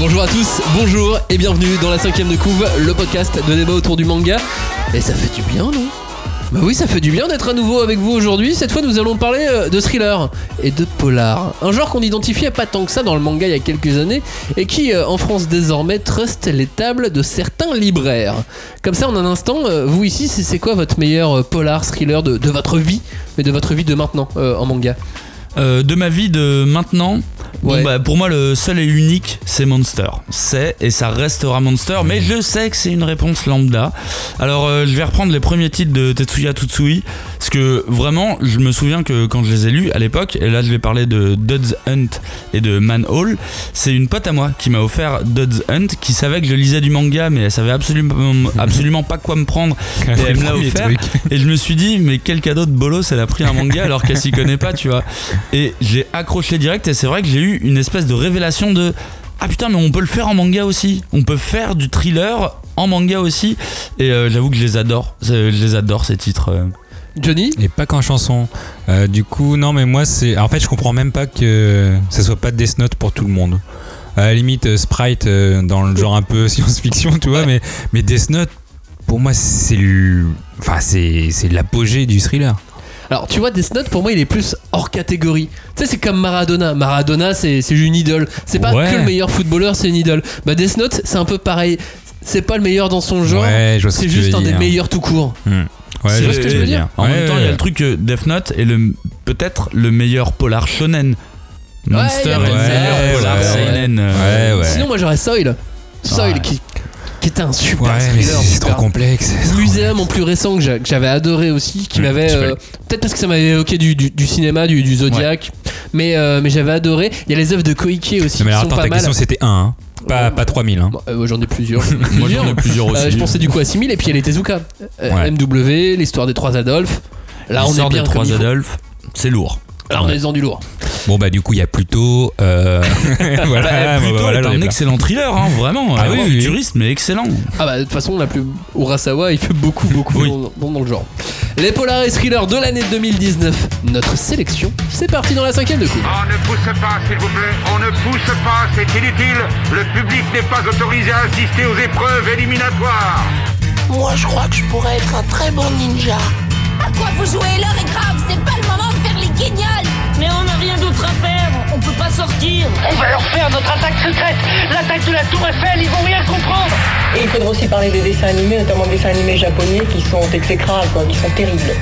Bonjour à tous, bonjour et bienvenue dans la cinquième de couve, le podcast de débat autour du manga. Et ça fait du bien, non? Bah oui, ça fait du bien d'être à nouveau avec vous aujourd'hui. Cette fois, nous allons parler euh, de thriller et de polar. Un genre qu'on identifiait pas tant que ça dans le manga il y a quelques années et qui, euh, en France désormais, truste les tables de certains libraires. Comme ça, en un instant, euh, vous ici, c'est quoi votre meilleur polar thriller de, votre vie, mais de votre vie de maintenant en manga? Euh, de ma vie de maintenant, bon, bah, pour moi le seul et unique c'est Monster. C'est et ça restera Monster, mais je sais que c'est une réponse lambda. Alors euh, je vais reprendre les premiers titres de Tetsuya Tsutsui, parce que vraiment je me souviens que quand je les ai lus à l'époque, et là je vais parler de Dodds Hunt et de Man Hall, c'est une pote à moi qui m'a offert Dodds Hunt, qui savait que je lisais du manga, mais elle savait absolument, absolument pas quoi me prendre, et elle me l'a offert. Et je me suis dit, mais quel cadeau de bolos, elle a pris un manga alors qu'elle s'y connaît pas, tu vois. Et j'ai accroché direct, et c'est vrai que j'ai eu une espèce de révélation de Ah putain, mais on peut le faire en manga aussi. On peut faire du thriller en manga aussi. Et euh, j'avoue que je les adore. Je les adore ces titres. euh. Johnny Et pas qu'en chanson. Euh, du coup, non, mais moi, c'est. En fait, je comprends même pas que ça soit pas Death Note pour tout le monde. À la limite, euh, Sprite euh, dans le genre un peu science-fiction, tu vois, mais, mais Death Note, pour moi, c'est le. Enfin, c'est c'est l'apogée du thriller. Alors, tu vois, Death Note, pour moi, il est plus hors catégorie. Tu sais, c'est comme Maradona. Maradona, c'est c'est une idole. C'est pas Ouais. que le meilleur footballeur, c'est une idole. Bah, Death Note, c'est un peu pareil. C'est pas le meilleur dans son genre. ouais, je vois ce c'est juste un des meilleurs tout court. Hmm. Ouais, C'est- je ce que tu veux dire. En Ouais, même temps, il y a le truc que Death Note est le peut-être le meilleur polar shonen. Monster est le meilleur ouais, polar ouais, seinen. euh, Ouais, ouais. Sinon, moi, j'aurais Soil. Soil Ouais. qui, qui était un super Ouais, thriller. c'est trop complexe. Muséum en plus récent que j'a- que j'avais adoré aussi, qui Mm, m'avait. euh, Peut-être parce que ça m'avait évoqué du, du, du cinéma, du, du Zodiac. Mais, euh, mais j'avais adoré. Il y a les œuvres de Koike aussi Non, mais qui alors, sont attends, pas ta mal. question c'était 1, hein. pas, Euh, pas 3000. Hein. Euh, J'en ai plusieurs. Moi j'en ai plusieurs aussi. Euh, je pensais du coup à 6000 et puis il y a les Tezuka. Ouais. MW, l'histoire des trois Adolphes. Là on est bien trois. Adolphes, c'est lourd. Là on est dans du lourd. Bon, bah, du coup, il y a plutôt. euh, voilà, Bah, bah, voilà, est un plein. excellent thriller, hein, vraiment. Ah euh, oui, oui, oui. futuriste, mais excellent. Ah bah de toute façon la plus Urasawa il fait beaucoup beaucoup Oui. dans, le genre. Les Polar et Thrillers de l'année 2019. Notre sélection. C'est parti dans la cinquième de coup. On ne pousse pas, s'il vous plaît. On ne pousse pas, c'est inutile. Le public n'est pas autorisé à assister aux épreuves éliminatoires. Moi, je crois que je pourrais être un très bon ninja. À quoi vous jouez? L'heure est grave, c'est pas le moment de faire les guignols Mais on n'a rien d'autre à faire, on peut pas sortir. On va leur faire notre attaque secrète. L'attaque de la Tour Eiffel, ils vont rien comprendre. Et il faudra aussi parler des dessins animés, notamment des dessins animés japonais qui sont exécrables, quoi, qui sont terribles.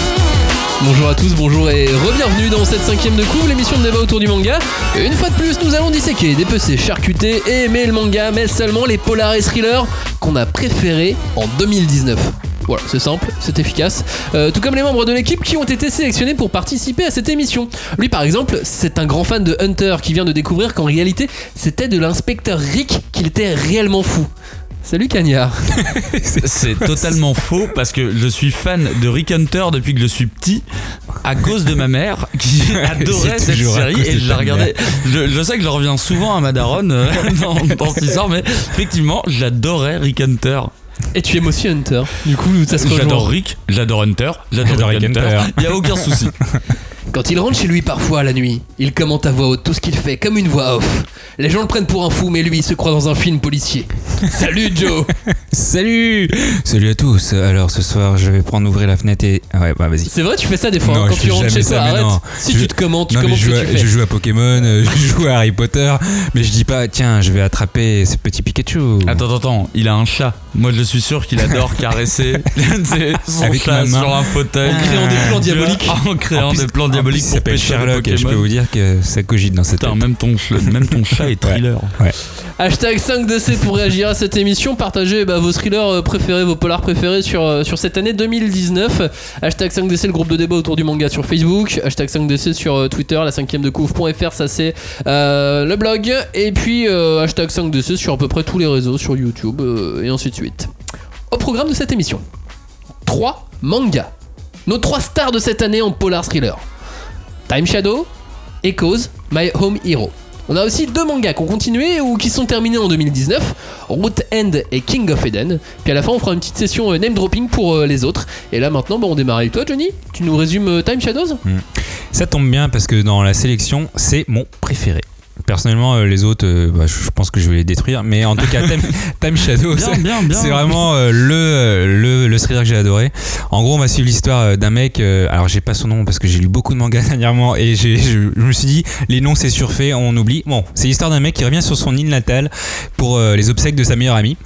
Bonjour à tous, bonjour et re-bienvenue dans cette cinquième de coup, l'émission de débat autour du manga. Une fois de plus, nous allons disséquer, dépecer, charcuter et aimer le manga, mais seulement les polars et thrillers qu'on a préférés en 2019. Voilà, c'est simple, c'est efficace. Euh, tout comme les membres de l'équipe qui ont été sélectionnés pour participer à cette émission. Lui, par exemple, c'est un grand fan de Hunter qui vient de découvrir qu'en réalité, c'était de l'inspecteur Rick qu'il était réellement fou. Salut Cagnard. C'est totalement faux parce que je suis fan de Rick Hunter depuis que je suis petit à cause de ma mère qui adorait cette série et je la regardais. Je, je sais que je reviens souvent à ma daronne euh, dans, dans cette histoire, mais effectivement, j'adorais Rick Hunter. Et tu aimes aussi Hunter. Du coup, ça se rejoint. J'adore Rick, j'adore Hunter, j'adore Rick Rick Hunter. Hunter. Il y a aucun souci. Quand il rentre chez lui parfois la nuit, il commente à voix haute tout ce qu'il fait, comme une voix off. Les gens le prennent pour un fou, mais lui il se croit dans un film policier. Salut Joe Salut Salut à tous. Alors ce soir, je vais prendre ouvrir la fenêtre et. Ah Ouais, bah vas-y. C'est vrai, tu fais ça des fois Non, hein, quand je tu fais rentres chez toi. Arrête. non. Si Je- tu te commentes, tu Non, mais commentes je ce joue, que à, tu je joue à Pokémon, euh, je joue à Harry Potter, mais je dis pas, tiens, je vais attraper ce petit Pikachu. Attends, attends, attends, il a un chat. Moi, je suis sûr qu'il adore caresser son Avec chat ma main. sur un fauteuil. En créant des plans diaboliques. En créant En plus- des plans il pour s'appelle Sherlock, et je peux vous dire que ça cogite dans cette Putain, tête. même ton, même ton chat est thriller. Hashtag 5DC pour réagir à cette émission. Partagez bah, vos thrillers euh, préférés, vos polars préférés sur, euh, sur cette année 2019. Hashtag 5DC, le groupe de débat autour du manga sur Facebook. Hashtag 5DC sur euh, Twitter, la cinquième de couvre.fr, ça c'est euh, le blog. Et puis euh, hashtag 5DC sur à peu près tous les réseaux, sur YouTube euh, et ainsi de suite. Au programme de cette émission, 3 mangas. Nos trois stars de cette année en polar thriller. Time Shadow, Echoes, My Home Hero. On a aussi deux mangas qui ont continué ou qui sont terminés en 2019, Root End et King of Eden. Puis à la fin, on fera une petite session euh, name dropping pour euh, les autres. Et là maintenant, bah, on démarre avec toi, Johnny. Tu nous résumes euh, Time Shadows? Ça tombe bien parce que dans la sélection, c'est mon préféré. Personnellement, euh, les autres, euh, bah, je pense que je vais les détruire. Mais en tout cas, Time, Time Shadow, Bien, c'est- bien, bien. c'est vraiment euh, le, le, le thriller que j'ai adoré. En gros, on va suivre l'histoire d'un mec. alors, j'ai pas son nom parce que j'ai lu beaucoup de mangas dernièrement et j'ai- je, je me suis dit, les noms c'est surfait, on oublie. Bon, c'est l'histoire d'un mec qui revient sur son île natale pour les obsèques de sa meilleure amie.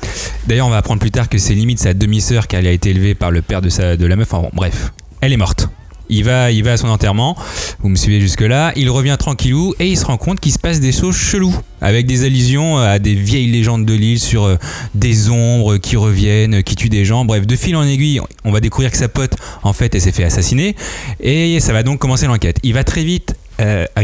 D'ailleurs, on va apprendre plus tard que c'est limite sa demi-sœur car elle a été élevée par le père de, sa, de la meuf. Enfin bon, bref, elle est morte. Il va, il va à son enterrement, vous me suivez jusque-là, il revient tranquillou et il se rend compte qu'il se passe des choses cheloues, avec des allusions à des vieilles légendes de l'île sur euh, des ombres qui reviennent, qui tuent des gens. Bref, de fil en aiguille, on va découvrir que sa pote, en fait, elle s'est fait assassiner et ça va donc commencer l'enquête. Il va très vite. Euh, ah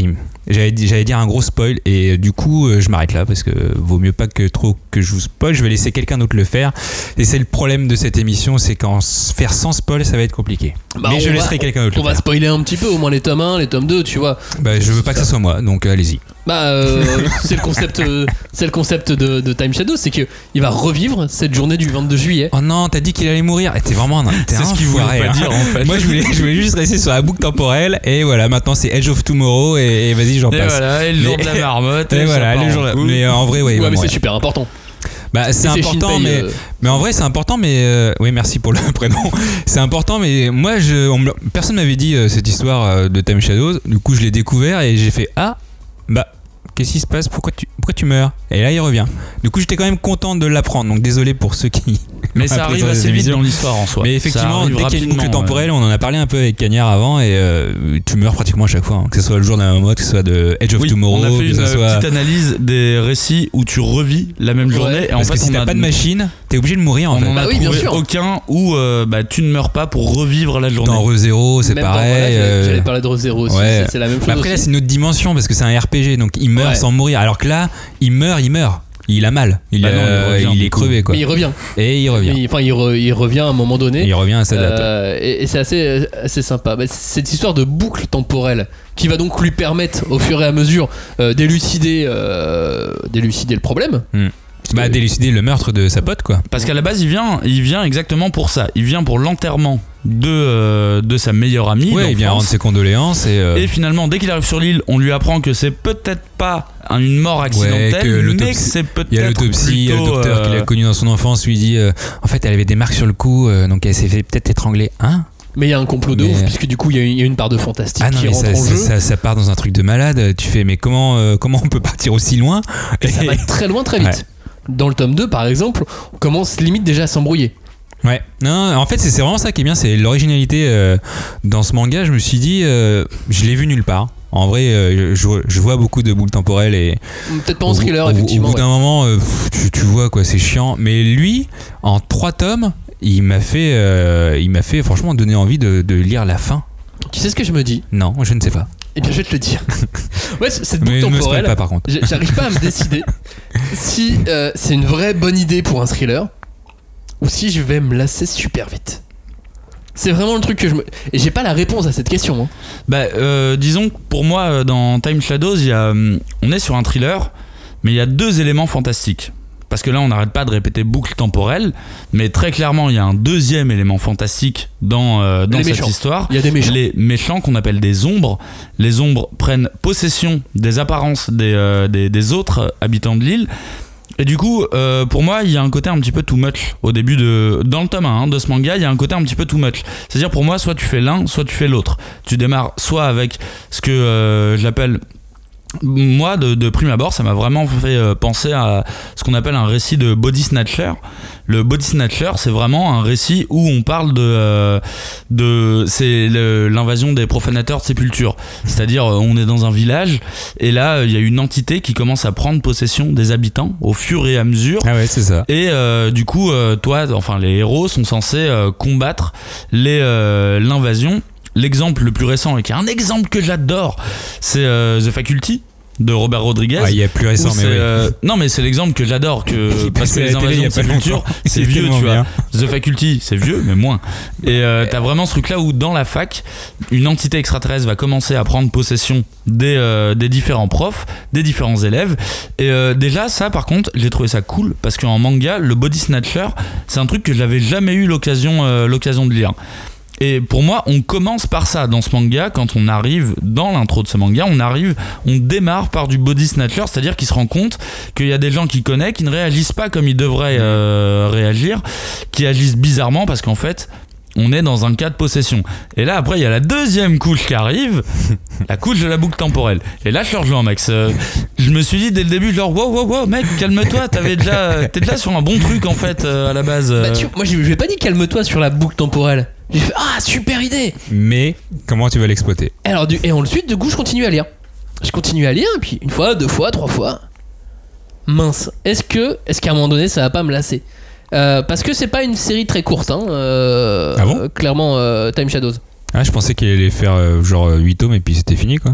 j'allais di- j'allais dire un gros spoil et euh, du coup euh, je m'arrête là parce que vaut mieux pas que trop que je vous spoil, je vais laisser quelqu'un d'autre le faire et c'est le problème de cette émission, c'est qu'en faire sans spoil ça va être compliqué. Bah, Mais je va- laisserai quelqu'un d'autre On le va faire. spoiler un petit peu, au moins les tomes 1, les tomes 2, tu vois. Bah, je veux pas que ça soit moi, donc euh, allez-y. Bah, euh, c'est le concept, euh, c'est le concept de, de Time Shadow, c'est que il va revivre cette journée du 22 juillet. Oh non, t'as dit qu'il allait mourir. Eh, T'es vraiment un. t'es C'est un ce qu'il voulait pas hein. dire, en fait. Moi, je voulais, je voulais juste rester sur la boucle temporelle. Et voilà, maintenant c'est Edge of Tomorrow. Et, et vas-y, j'en Et passe. voilà, et le jour Mais- de la marmotte. Et ça voilà, le jour. Mais euh, en vrai, oui. ouais, bah, mais ouais. c'est super important. Bah, c'est Et important, mais. euh, Mais en vrai, c'est important, mais euh, oui, merci pour le prénom. C'est important, mais moi, je, on personne m'avait dit euh, cette histoire euh, de Time Shadows. Du coup, je l'ai découvert et j'ai fait ah bah qu'est-ce qui se passe? Pourquoi tu pourquoi tu meurs? Et là, il revient. Du coup, j'étais quand même content de l'apprendre. Donc désolé pour ceux qui. Mais ça arrive assez vite dans l'histoire en soi. Mais effectivement, dès qu'il y a une boucle temporelle, on en a parlé un peu avec Cagnard avant, et euh, tu meurs pratiquement à chaque fois. hein. Que ce soit le jour d'un mode, que ce soit de Edge of Oui, Tomorrow, on a fait une euh, soit. petite analyse des récits où tu revis la même Ouais. journée. Et en Parce fait, que si on t'as a pas de machine, t'es obligé de mourir en on fait. en a Bah oui, bien trouvé sûr. aucun où euh, bah, tu ne meurs pas pour revivre la journée. Dans ReZero, c'est pareil. voilà, j'allais- parler de ReZero aussi, ouais. c'est- la même chose. Mais après là c'est une autre dimension parce que c'est un RPG donc il meurt Ouais. sans mourir alors que là il meurt il meurt il a mal il, Bah non, il euh, revient, il du est coup. crevé quoi Mais il revient. et il revient Il- Enfin, il, re- il revient à un moment donné. il revient à sa date Euh, et et c'est assez, assez sympa. Bah, cette histoire de boucle temporelle qui va donc lui permettre, au fur et à mesure, euh, d'élucider, euh, d'élucider le problème. bah délucider le meurtre de sa pote quoi Parce qu'à la base, il vient, il vient exactement pour ça. Il vient pour l'enterrement de, euh, de sa meilleure amie. ouais il vient rendre ses condoléances et, euh, Et finalement, dès qu'il arrive sur l'île, on lui apprend que c'est peut-être pas un- une mort accidentelle, que mais que c'est peut-être. il y a l'autopsie, il y a le docteur euh, qu'il a connu dans son enfance lui dit euh, en fait elle avait des marques sur le cou euh, donc elle s'est fait peut-être étrangler hein? Mais il y a un complot de Mais- ouf, puisque du coup, il y, a une- il y a une part de fantastique ah non qui mais rentre ça, en jeu. ça- ça part dans un truc de malade tu fais mais comment euh, comment on peut partir aussi loin? Et ça va très loin, très vite. Ouais. Dans le tome 2, par exemple, on commence limite déjà à s'embrouiller. Ouais, non, en fait, c'est vraiment ça qui est bien, c'est l'originalité euh, dans ce manga. Je me suis dit, euh, je l'ai vu nulle part. En vrai, euh, je, je vois beaucoup de boules temporelles et Peut-être pas en thriller, au, effectivement. Au bout ouais. d'un moment, tu, tu vois quoi, c'est chiant. Mais lui, en trois tomes, il m'a fait, il m'a fait franchement donner envie de, de lire la fin. Tu sais ce que je me dis? Non, je ne sais pas. Eh bien, je vais te le dire. ouais, cette boucle temporelle, pas par contre. j'arrive pas à me décider si euh, c'est une vraie bonne idée pour un thriller ou si je vais me lasser super vite. C'est vraiment le truc que je me. Et j'ai pas la réponse à cette question. hein. Bah, euh, disons que pour moi, euh, dans Time Shadows, il y a, hum, on est sur un thriller, mais il y a deux éléments fantastiques. Parce que là, on n'arrête pas de répéter boucle temporelle, mais très clairement, il y a un deuxième élément fantastique dans, euh, dans cette méchants. histoire. Il y a des méchants. Les méchants qu'on appelle des ombres. Les ombres prennent possession des apparences des, euh, des, des autres habitants de l'île. Et du coup, euh, pour moi, il y a un côté un petit peu too much au début de. Dans le tome 1 hein, de ce manga, il y a un côté un petit peu too much. C'est-à-dire, pour moi, soit tu fais l'un, soit tu fais l'autre. Tu démarres soit avec ce que euh, j'appelle. Moi, de, de prime abord, ça m'a vraiment fait euh, penser à ce qu'on appelle un récit de body snatcher. Le body snatcher, c'est vraiment un récit où on parle de. euh, de c'est le- l'invasion des profanateurs de sépulture. C'est-à-dire, euh, on est dans un village et là, il y a une entité qui commence à prendre possession des habitants au fur et à mesure. Ah ouais, c'est ça. Et euh, du coup, toi, enfin les héros sont censés combattre les euh, l'invasion. L'exemple le plus récent et qui est un exemple que j'adore, c'est euh, The Faculty de Robert Rodriguez. Ouais, il y a plus récent, mais oui. euh, non mais c'est l'exemple que j'adore que Il parce que les il invasions de longtemps. c'est vieux tu vois. The Faculty c'est vieux mais moins et euh, t'as vraiment ce truc là où dans la fac une entité extraterrestre va commencer à prendre possession des, euh, des différents profs des différents élèves et déjà ça par contre j'ai trouvé ça cool parce qu'en manga le body snatcher c'est un truc que j'avais jamais eu l'occasion l'occasion de lire Et pour moi, on commence par ça dans ce manga. Quand on arrive dans l'intro de ce manga, on arrive, on démarre par du body snatcher, c'est-à-dire qu'il se rend compte qu'il y a des gens qui connaissent, qui ne réagissent pas comme ils devraient euh, réagir, qui agissent bizarrement parce qu'en fait, on est dans un cas de possession. Et là, après, il y a la deuxième couche qui arrive, la couche de la boucle temporelle. Et là, je te rejoins, Max. Euh, je me suis dit dès le début, genre, wow, wow, wow, mec, calme-toi, t'avais déjà, t'es déjà sur un bon truc en fait euh, à la base. Bah, tu- moi, je je vais pas dit calme-toi sur la boucle temporelle. J'ai fait ah super idée. Mais comment tu vas l'exploiter? Alors du et ensuite du coup je continue à lire. Je continue à lire et puis une fois, deux fois, trois fois. Mince. Est-ce que est-ce qu'à un moment donné ça va pas me lasser? Euh, Parce que c'est pas une série très courte. Hein, euh, Ah bon? euh, Clairement euh, Time Shadows. Ah, je pensais qu'il allait faire euh, genre 8 tomes et puis c'était fini quoi.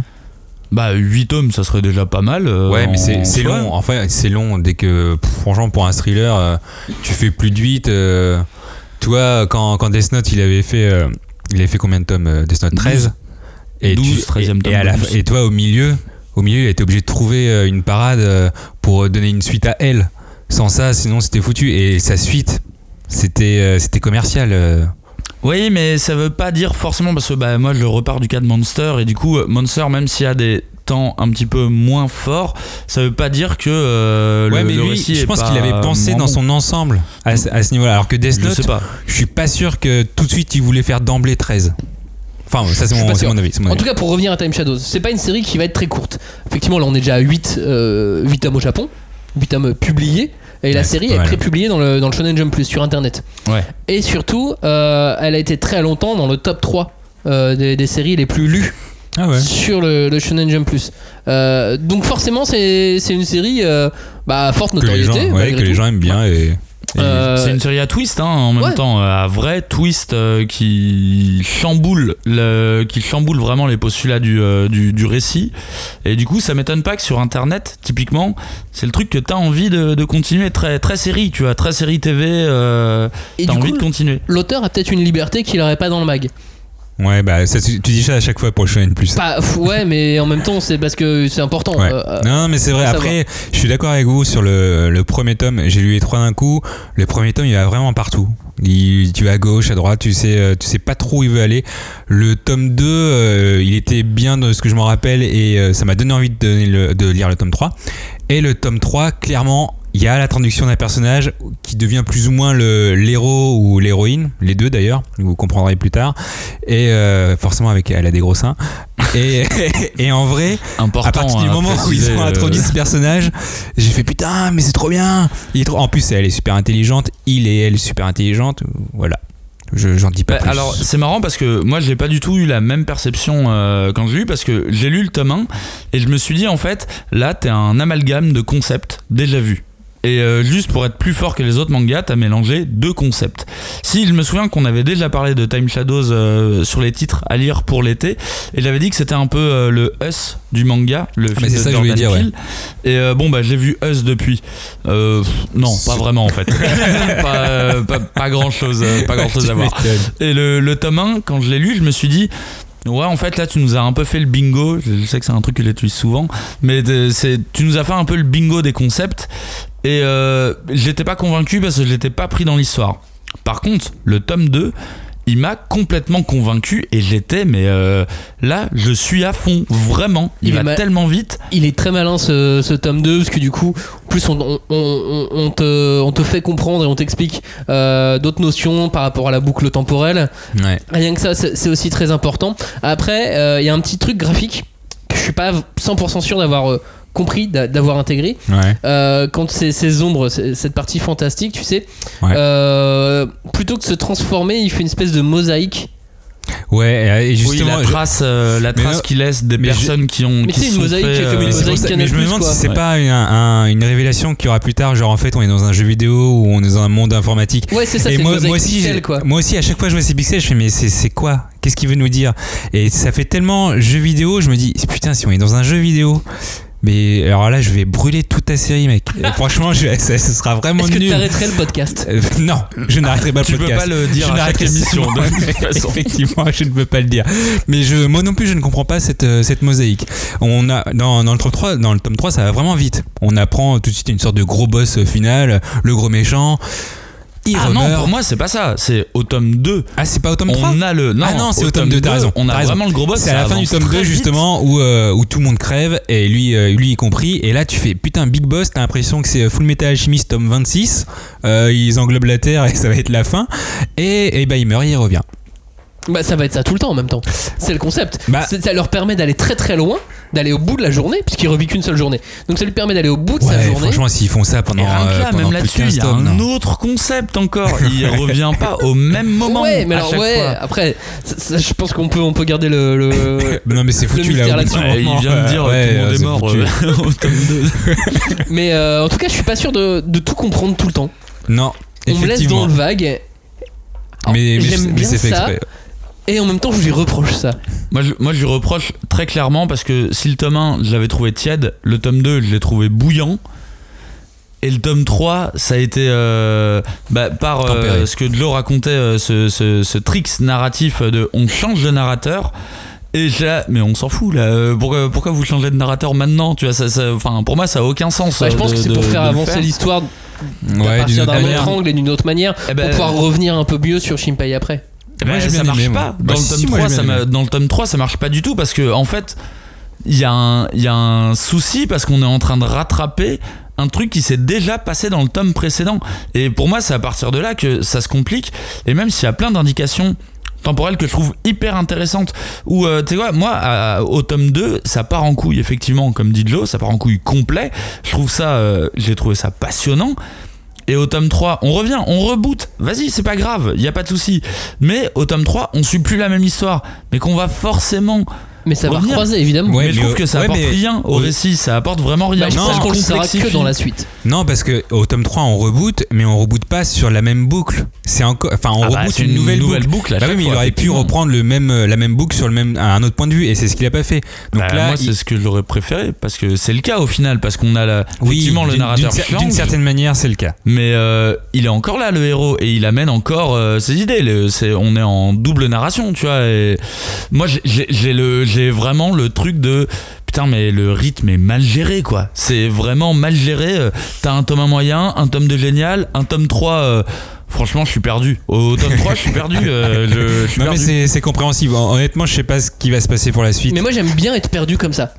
Bah, 8 tomes, ça serait déjà pas mal. euh, Ouais, mais c'est long. Enfin, c'est long dès que, pff, franchement, pour un thriller, euh, tu fais plus de 8. Toi, quand, quand Death Note, il avait fait, euh, il avait fait combien de tomes euh, Death Note? 13 et 12, tu- 13e et, tome et, à la bonus. fin- et toi, au milieu, au milieu, il a été obligé de trouver euh, une parade pour donner une suite à elle. Sans ça, sinon, c'était foutu. Et sa suite, c'était c'était commercial. Oui, mais ça veut pas dire forcément parce que bah, moi je repars du cas de Monster et du coup Monster même s'il y a des temps un petit peu moins forts, ça veut pas dire que euh, Ouais, le, mais le lui, récit je est pense qu'il avait pensé dans bon. son ensemble à, ce- à ce niveau-là. Alors que Death Je Note, sais pas. je suis pas sûr que tout de suite il voulait faire d'emblée 13. Enfin, ça c'est mon, avis. mon En avis. tout cas pour revenir à Time Shadows, c'est pas une série qui va être très courte. Effectivement là on est déjà à 8, euh, 8 tomes au Japon, 8 tomes publiés. Et la série est mal. prépubliée dans le, dans le Shonen Jump Plus sur internet. Ouais. Et surtout, euh, elle a été très longtemps dans le top 3 euh, des, des séries les plus lues Ah ouais. sur le, le Shonen Jump Plus. Euh, donc forcément, c'est c'est une série euh, bah, à forte Que les, notoriété. gens, ouais, que les gens aiment bien et, et- Euh, C'est une série à twist hein, en même ouais. temps, euh, à vrai twist euh, qui chamboule, le, qui chamboule vraiment les postulats du, euh, du, du récit. Et du coup, ça m'étonne pas que sur Internet, typiquement, c'est le truc que t'as envie de, de continuer, très, très série, tu vois, très série TV, euh, t'as envie coup, de continuer. l'auteur a peut-être une liberté qu'il n'aurait pas dans le mag. Ouais, bah ça, tu, tu dis ça à chaque fois pour le Shonen Plus. Pas, f- ouais, mais en même temps, c'est parce que c'est important. Ouais. Euh, non, mais c'est vrai. Après, je suis d'accord avec vous sur le, le premier tome. J'ai lu les trois d'un coup. Le premier tome, il va vraiment partout. Il, tu vas à gauche, à droite, tu sais, euh, tu sais pas trop où il veut aller. Le tome 2, euh, il était bien de ce que je me rappelle et euh, ça m'a donné envie de, donner le- de lire le tome 3. Et le tome 3, clairement, il y a la traduction d'un personnage qui devient plus ou moins l'héros ou l'héroïne, les deux d'ailleurs, vous comprendrez plus tard. Et euh, forcément avec elle a des gros seins. Et, et en vrai, Important. à partir du à moment où ils ont euh, introduit ce personnage, j'ai fait putain, mais c'est trop bien. Il est trop... En plus, elle est super intelligente. Il et elle super intelligente. Voilà. Je, j'en dis pas Bah, plus. alors c'est marrant parce que moi j'ai pas du tout eu la même perception euh, quand j'ai lu parce que j'ai lu le tome 1 et je me suis dit en fait là t'es un amalgame de concepts déjà vus. Et euh, juste pour être plus fort que les autres mangas, t'as mélangé deux concepts. Si je me souviens qu'on avait déjà parlé de Time Shadows euh, sur les titres à lire pour l'été, et j'avais dit que c'était un peu euh, le Us du manga, le film mais c'est de ça Jordan dire. Et euh, bon bah j'ai vu Us depuis. Euh, non, pas vraiment en fait. pas, euh, pas, pas grand chose, pas grand chose à voir. Et le, le tome 1, quand je l'ai lu, je me suis dit. Ouais, en fait, là, tu nous as un peu fait le bingo. Je sais que c'est un truc que j'utilise souvent, mais tu nous as fait un peu le bingo des concepts. Et euh, j'étais pas convaincu parce que je l'étais pas pris dans l'histoire. Par contre, le tome 2, il m'a complètement convaincu et j'étais, mais euh, là, je suis à fond, vraiment. Il, va tellement vite. Il est très malin ce, ce tome 2 parce que du coup, en plus on, on- on- on te, on te fait comprendre et on t'explique euh, d'autres notions par rapport à la boucle temporelle. Ouais. Rien que ça, c'est aussi très important. Après, euh, il y a un petit truc graphique que je suis pas 100% sûr d'avoir compris, d'a- d'avoir intégré. Ouais. Euh, quand c'est ces ombres, cette partie fantastique, tu sais, Ouais. euh, plutôt que de se transformer, il fait une espèce de mosaïque. Ouais, et Oui, justement. la je- trace, euh, la trace qu'il laisse des je- personnes qui ont. Mais qui c'est une mosaïque fait, comme une mosaïque ça- mais je me demande quoi. si c'est Ouais. pas une, un- une révélation qu'il y aura plus tard, genre en fait on est dans un jeu vidéo ou on est dans un monde informatique. Ouais, c'est ça, et moi, aussi, pixel, quoi. moi aussi, à chaque fois que je vois ces pixels, je fais mais c'est c'est quoi? Qu'est-ce qu'il veut nous dire? Et ça fait tellement jeu vidéo, je me dis putain si on est dans un jeu vidéo. Mais alors là, je vais brûler toute ta série, mec. Franchement, je, ça, ça sera vraiment Est-ce que tu nul. arrêterais le podcast Euh, non, je n'arrêterai pas le Tu peux podcast. pas le dire Je à chaque n'arrêterai- émission, de toute façon. Effectivement, je ne peux pas le dire. Mais je, moi non plus, je ne comprends pas cette, euh, cette mosaïque. On a dans, dans le tome 3, dans le tome 3, ça va vraiment vite. On apprend tout de suite une sorte de gros boss final, le gros méchant. Il Ah non, pour moi c'est pas ça, c'est au tome 2. Ah, c'est pas au tome 3 On a le non, Ah non, c'est au tome 2, t'as raison. On a raison. vraiment le gros boss. C'est à la fin du tome 2 très vite. justement où, euh, où tout le monde crève et lui, euh, lui y compris. Et là tu fais putain Big Boss, t'as l'impression que c'est Full Metal Alchemist tome 26. Euh, ils englobent la Terre et ça va être la fin. Et, et bah il meurt, il revient. Bah ça va être ça tout le temps en même temps. C'est le concept. Bah- ça leur permet d'aller très très loin, d'aller au bout de la journée, puisqu'il revit qu'une seule journée. Donc ça lui permet d'aller au bout de sa Ouais, journée. franchement s'ils font ça pendant, euh, là, pendant même là-dessus, 15 il y a tomes, un non. autre concept encore. Il revient pas au même moment. ouais, mais alors ouais, fois. après, ça- ça, je pense qu'on peut, on peut garder le. le- Non mais c'est foutu là. d'un Ouais, moment, il vient de dire euh, tout le monde ouais, est mort euh, au tome 2. mais euh, en tout cas, je suis pas sûr de, de tout comprendre tout le temps. Non, On me laisse dans le vague. Alors, Mais, mais, j'aime mais bien c'est fait ça, exprès. Et en même temps, je lui reproche ça. Moi je, moi, je lui reproche très clairement parce que si le tome 1, je l'avais trouvé tiède, le tome 2, je l'ai trouvé bouillant. Et le tome 3, ça a été euh, bah, par euh, ce que Joe racontait, euh, ce, ce, ce tricks narratif de on change de narrateur. Et j'ai là, mais on s'en fout là. Pourquoi, pourquoi vous changez de narrateur maintenant Tu vois, ça, ça- enfin, pour moi, ça a aucun sens. Bah, je pense de- que c'est pour faire avancer l'histoire à Ouais, partir d'un autre angle et d'une autre manière Eh ben, pour pouvoir revenir un peu mieux sur Shinpai après. Eh ben, Moi, bien ça marche aimé, pas. Bah, Dans, si, le si, tome moi, 3, j'ai ça bien m'a- aimé. dans le tome 3, ça marche pas du tout parce que en fait, il y, a un- il y a un souci parce qu'on est en train de rattraper un truc qui s'est déjà passé dans le tome précédent. Et pour moi, c'est à partir de là que ça se complique. Et même s'il y a plein d'indications temporelles que je trouve hyper intéressantes, ou euh, tu sais quoi, moi, à- au tome 2, ça part en couille, effectivement, comme dit Joe, ça part en couille complet. Je trouve ça, euh, j'ai trouvé ça passionnant. Et au tome 3, on revient, on reboot. Vas-y, c'est pas grave, il y a pas de souci. Mais au tome 3, on suit plus la même histoire, mais qu'on va forcément. Mais ça va Revenir. recroiser évidemment. Ouais, mais je trouve que ça ouais, apporte rien au oui. récit, ça apporte vraiment rien. Bah, je Non, pense Ça qu'on le saura que dans la suite. Non, parce que au tome 3, on reboot, mais on reboot pas sur la même boucle. C'est encore, enfin, on Ah bah, reboot c'est une, nouvelle, boucle. boucle. Bah oui, il aurait pu reprendre le même, euh, la même boucle sur le même, à un autre point de vue, et c'est ce qu'il a pas fait. Donc Bah, là, moi, il- c'est ce que j'aurais préféré, parce que c'est le cas au final, parce qu'on a la, oui, effectivement le narrateur d'une certaine manière, c'est le cas. mais euh, il est encore là le héros et il amène encore euh, ses idées. Le- on est en double narration, tu vois. Et moi, j'ai le, j'ai vraiment le truc de putain, mais le rythme est mal géré, quoi. C'est vraiment mal géré. Euh, T'as un tome 1 moyen, un tome 2 génial, un tome 3. euh, Franchement, je suis perdu. Au tome 3, je suis perdu. euh, je, je suis Non, mais perdu. c'est c'est compréhensible. Hon- Honnêtement, je sais pas ce qui va se passer pour la suite. Mais moi j'aime bien être perdu comme ça.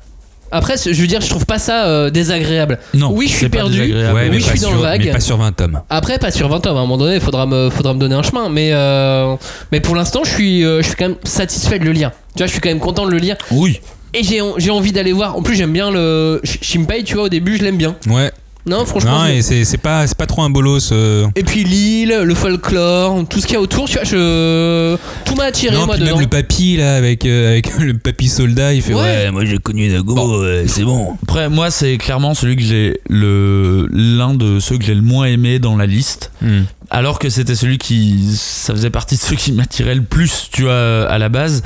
Après, je veux dire, je trouve pas ça euh, désagréable. Non, oui, je suis c'est perdu. ouais, oui, mais je suis dans sur- le vague. Mais pas sur 20 tomes. Après, pas sur 20 tomes. À un moment donné, il faudra me, faudra me donner un chemin. Mais, euh, mais pour l'instant, je suis, euh, je suis quand même satisfait de le lire. Tu vois, je suis quand même content de le lire. Oui. Et j'ai, j'ai envie d'aller voir. En plus, j'aime bien le Sh- Shinpai. Tu vois, au début, je l'aime bien. Ouais. Non, franchement. Non, et c'est c'est pas, c'est pas trop un bolos. euh. Et puis l'île, le folklore, tout ce qu'il y a autour, tu vois, je... tout m'a attiré Non, moi puis dedans. même le papy là avec, euh, avec le papy soldat, il fait Ouais. ouais, moi j'ai connu Nago, Bon. ouais, c'est bon. Après, moi, c'est clairement celui que j'ai le l'un de ceux que j'ai le moins aimé dans la liste. Hmm. Alors que c'était celui qui, ça faisait partie de ceux qui m'attiraient le plus, tu vois, à la base.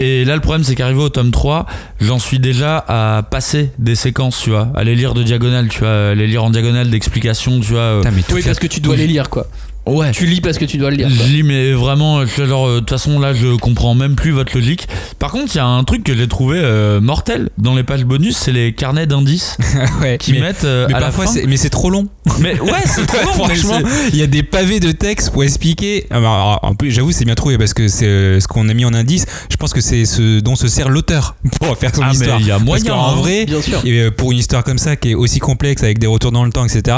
Et là, le problème, c'est qu'arrivé au tome 3, j'en suis déjà à passer des séquences, tu vois, à les lire de diagonale, tu vois, à les lire en diagonale d'explications, tu vois. euh, Putain, mais Oui, parce que tu dois les lire, quoi. Ouais. Tu lis parce que tu dois le lire. quoi. Je lis, mais vraiment, genre, euh, de toute façon, là, je comprends même plus votre logique. Par contre, il y a un truc que j'ai trouvé euh, mortel dans les pages bonus, c'est les carnets d'indices ouais, qui mais, mettent euh, mais à la parfois fin. c'est mais c'est trop long. Mais ouais, c'est trop long, Franchement, il y a des pavés de texte pour expliquer. Ah, bah, alors, en plus, j'avoue, c'est bien trouvé parce que c'est euh, ce qu'on a mis en indice. Je pense que c'est ce dont se sert l'auteur pour faire son Ah, histoire. il y a moyen, qu'en hein. vrai, Bien sûr. et, euh, pour une histoire comme ça qui est aussi complexe avec des retours dans le temps, etc.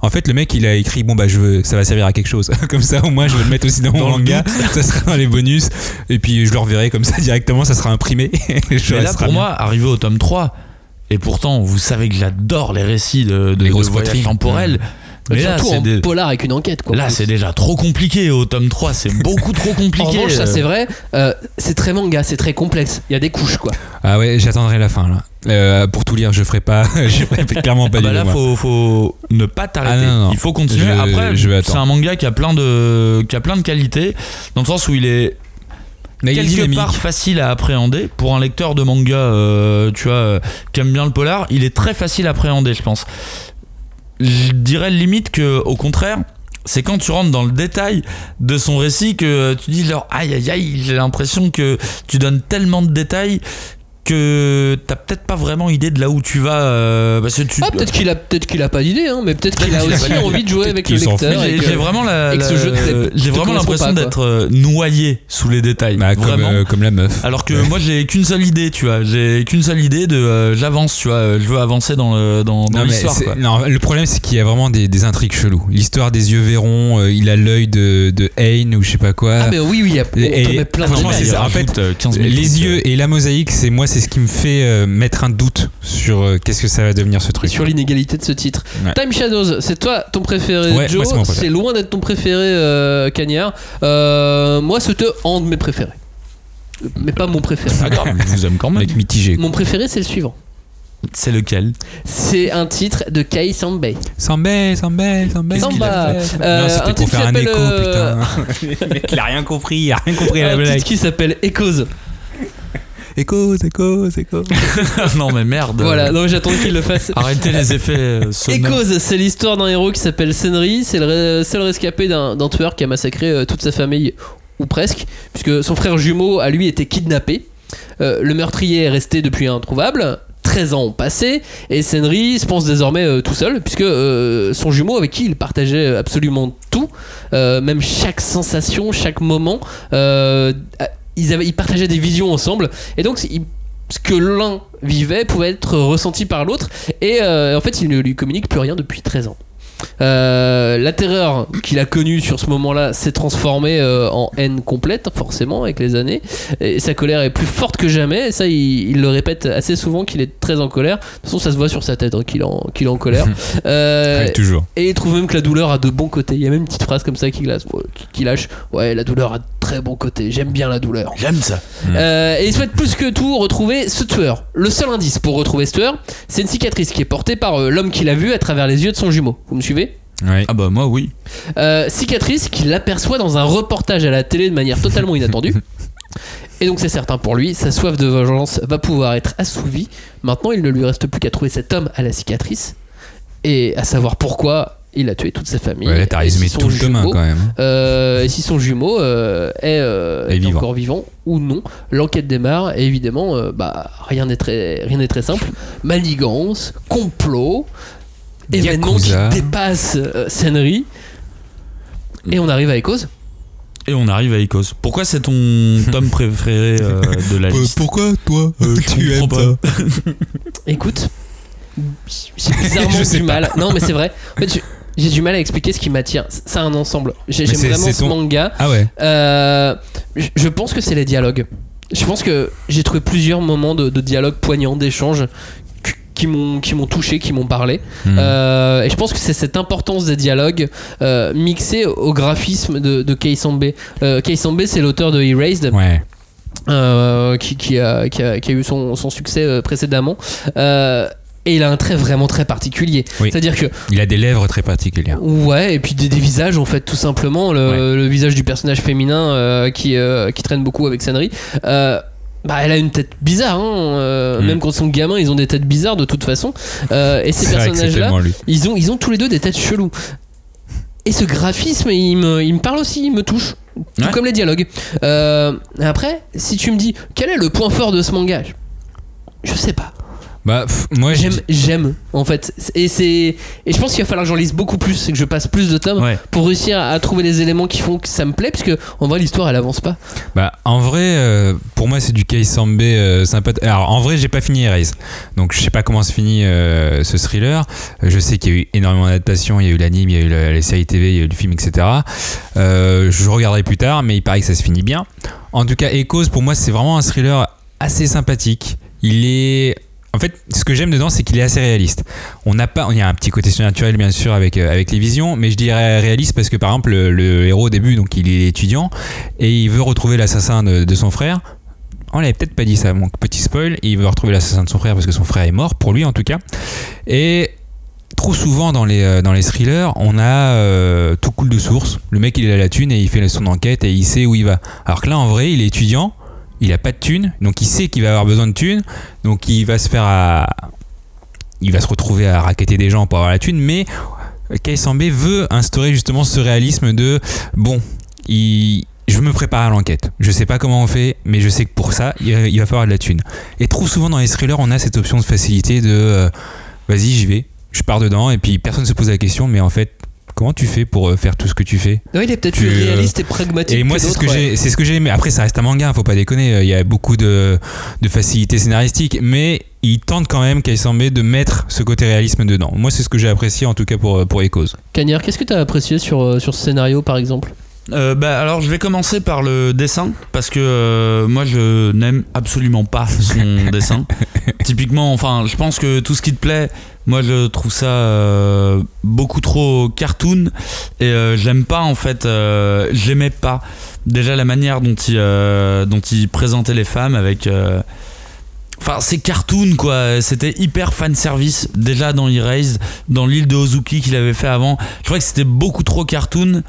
En fait, le mec, il a écrit bon bah je veux, ça va servir à quelque chose. comme ça, au moins, je vais le mettre aussi dans mon Dans manga. Ça sera dans les bonus. Et puis je le reverrai comme ça directement. Ça sera imprimé. Et je Mais là, pour bien. moi, arrivé au tome 3, et pourtant, vous savez que j'adore les récits de, de, Les de grosses voyages temporels. Mais là, Surtout c'est en des- polar avec une enquête, quoi. là, c'est déjà trop compliqué. Au tome 3, c'est beaucoup trop compliqué. En revanche, ça c'est vrai, euh, c'est très manga, c'est très complexe. Il y a des couches, quoi. Ah ouais, j'attendrai la fin là. Euh, pour tout lire, je ferai pas. je ferai clairement pas Ah du bah là, moi. faut, faut ne pas t'arrêter. Ah non. Il faut continuer. Je- Après, c'est un manga qui a plein de, qui a plein de qualités, dans le sens où il est Mais il est quelque dynamique. part facile à appréhender pour un lecteur de manga, euh, tu vois, euh, qui aime bien le polar. Il est très facile à appréhender, je pense. Je dirais limite que, au contraire, c'est quand tu rentres dans le détail de son récit que tu dis genre aïe aïe aïe, j'ai l'impression que tu donnes tellement de détails que t'as peut-être pas vraiment idée de là où tu vas. euh, parce que tu. Ah, peut-être qu'il a, peut-être qu'il a pas d'idée, hein, mais peut-être qu'il a aussi envie de jouer avec le lecteur. J'ai vraiment la, j'ai vraiment l'impression d'être euh, noyé sous les détails. Bah, comme, euh, comme la meuf. Alors que moi j'ai qu'une seule idée, tu vois. J'ai qu'une seule idée de euh, j'avance, tu vois. Je veux avancer dans le dans, dans Non, mais l'histoire. non, le problème c'est qu'il y a vraiment des, des intrigues cheloues. L'histoire des yeux verrons, euh, il a l'œil de, de Hain ou je sais pas quoi. Ah, mais oui, oui, il y a, on Et- plein de franchement, c'est ça. En rajoute, fait, 15 000 les yeux et la mosaïque, c'est moi, c'est ce qui me fait euh, mettre un doute sur euh, qu'est-ce que ça va devenir ce Et truc. sur l'inégalité de ce titre. Ouais. Time Shadows, c'est toi ton préféré, Ouais, Joe. c'est c'est loin d'être ton préféré, euh, Cagnard. Euh, moi, c'était un de mes préférés. Mais pas mon préféré. Ah, grave, je vous aime quand même. Mitigé. Mon préféré, c'est le suivant. C'est lequel? C'est un titre de Kai Sambei. Samba, Samba, Samba. Samba. Euh, non, c'était un pour faire un écho, euh, putain. Le mec, il a rien compris, il a rien compris à la un blague. titre qui s'appelle Echoes. Écho, écho, écho. Non mais merde. Voilà, non, j'attends qu'il le fasse. Arrêtez les effets euh, sonores. Echoes, c'est l'histoire d'un héros qui s'appelle Senri. C'est le seul rescapé d'un d'un tueur qui a massacré euh, toute sa famille, ou presque, puisque son frère jumeau a lui été kidnappé. Euh, le meurtrier est resté depuis introuvable. 13 ans ont passé et Senri se pense désormais euh, tout seul puisque euh, son jumeau avec qui il partageait absolument tout, euh, même chaque sensation, chaque moment, euh, ils, partageaient des visions ensemble et donc ce que l'un vivait pouvait être ressenti par l'autre et euh, en fait il ne lui communique plus rien depuis 13 ans. Euh, la terreur qu'il a connue sur ce moment-là s'est transformée euh, en haine complète, forcément, avec les années. Et sa colère est plus forte que jamais. Et ça, il, il le répète assez souvent qu'il est très en colère. De toute façon, ça se voit sur sa tête hein, qu'il est, en- qu'il est en colère. Euh, Ouais, toujours. et il trouve même que la douleur a de bons côtés. Il y a même une petite phrase comme ça qui, glace- qui- qui lâche Ouais, la douleur a de très bons côtés. J'aime bien la douleur. J'aime ça. Euh, et il souhaite plus que tout retrouver ce tueur. Le seul indice pour retrouver ce tueur, c'est une cicatrice qui est portée par euh, l'homme qu'il a vu à travers les yeux de son jumeau. Vous me suivez. Ah bah moi oui. Euh, Cicatrice qu'il aperçoit dans un reportage à la télé de manière totalement inattendue. Et donc c'est certain pour lui, sa soif de vengeance va pouvoir être assouvie. Maintenant, il ne lui reste plus qu'à trouver cet homme à la cicatrice et à savoir pourquoi il a tué toute sa famille. Ouais, t'as Et si tout le jumeau- quand même. euh, et si son jumeau euh, est, euh, Est est vivant. encore vivant ou non. L'enquête démarre et évidemment, euh, bah, rien n'est très, rien n'est très simple. Manigance, complot, événements Yakuza. qui dépassent euh, Senri. Et on arrive à Echoes. Et on arrive à Icos. Pourquoi c'est ton tome préféré euh, de la liste pourquoi toi tu aimes ça Écoute, j'ai bizarrement du pas. mal. Non, mais c'est vrai. En fait, j'ai- du mal à expliquer ce qui m'attire. C'est un ensemble. J'aime vraiment ce ton- manga. Ah ouais. Euh, je- pense que c'est les dialogues. Je pense que j'ai trouvé plusieurs moments de, de dialogue poignants, d'échanges qui- m'ont qui m'ont touché, qui m'ont parlé. Hmm. Euh, et je pense que c'est cette importance des dialogues euh, mixée au graphisme de, de Kei Sambe. Euh, Kei Sambe, c'est l'auteur de Erased, Ouais. euh, qui, qui a, qui, a, qui a eu son, son succès euh, précédemment. Et il a un trait vraiment très particulier. Oui. C'est-à-dire que Il a des lèvres très particulières. Ouais, et puis des, des visages en fait, tout simplement. Le, le visage du personnage féminin euh, qui, euh, qui traîne beaucoup avec Senri. Euh, bah, elle a une tête bizarre, hein. euh, Mm. même quand ils sont gamins, ils ont des têtes bizarres de toute façon. Euh, et ces personnages-là, ils ont, ils ont tous les deux des têtes cheloues. Et ce graphisme, il me, il me parle aussi, il me touche. Tout Ouais. comme les dialogues. Euh, après, si tu me dis quel est le point fort de ce manga, je sais pas. Bah, pff, moi, J'aime, j'ai- j'aime en fait. Et c'est, et je pense qu'il va falloir que j'en lise beaucoup plus et que je passe plus de tomes Ouais. pour réussir à trouver les éléments qui font que ça me plaît, puisque en vrai l'histoire elle avance pas. Bah, en vrai, euh, pour moi, c'est du Kei Sambe euh, sympa. Alors, en vrai, j'ai pas fini Erase. Donc, je sais pas comment se finit euh, ce thriller. Je sais qu'il y a eu énormément d'adaptations. Il y a eu l'anime, il y a eu la- les séries TV, il y a eu le film, etc. Je regarderai plus tard, mais il paraît que ça se finit bien. En tout cas, Echoes, pour moi, c'est vraiment un thriller assez sympathique. Il est. En fait, ce que j'aime dedans, c'est qu'il est assez réaliste. On n'a pas, il y a un petit côté surnaturel bien sûr avec euh, avec les visions, mais je dirais réaliste parce que par exemple le, héros au début, donc il est étudiant et il veut retrouver l'assassin de, son frère. On l'avait peut-être pas dit ça, mon petit spoil. Il veut retrouver l'assassin de son frère parce que son frère est mort, pour lui en tout cas. Et trop souvent dans les, euh, dans les thrillers, on a euh, tout coule de source. Le mec il a la thune et il fait son enquête et il sait où il va. Alors que là en vrai, il est étudiant, il a pas de thune, donc il sait qu'il va avoir besoin de thune, donc il va se faire à. Il va se retrouver à raqueter des gens pour avoir la thune, mais Kei Sambe veut instaurer justement ce réalisme de bon, il- je me prépare à l'enquête. Je sais pas comment on fait, mais je sais que pour ça, il, va falloir de la thune. Et trop souvent dans les thrillers, on a cette option de facilité de euh, vas-y, j'y vais, je pars dedans, et puis personne se pose la question, mais en fait, comment tu fais pour euh, faire tout ce que tu fais? Ouais, il est peut-être plus euh, réaliste et pragmatique. Et moi, c'est ce que ouais. j'ai, c'est ce que j'ai aimé. Après, ça reste un manga, faut pas déconner. Il y a beaucoup de, de facilité scénaristique, mais il tente quand même, Kaisambe, de mettre ce côté réalisme dedans. Moi, c'est ce que j'ai apprécié, en tout cas pour, pour Echoes. Cagnard, qu'est-ce que tu as apprécié sur, euh, sur ce scénario par exemple? Euh, bah, alors je vais commencer par le dessin parce que euh, moi je n'aime absolument pas son dessin. Typiquement, enfin, je pense que tout ce qui te plaît, moi je trouve ça euh, beaucoup trop cartoon et j'aime pas en fait, j'aimais pas déjà la manière dont il, dont il présentait les femmes avec. Enfin, c'est cartoon quoi. C'était hyper fan service déjà dans Erased, dans l'île de Ozuki qu'il avait fait avant. Je crois que c'était beaucoup trop cartoon.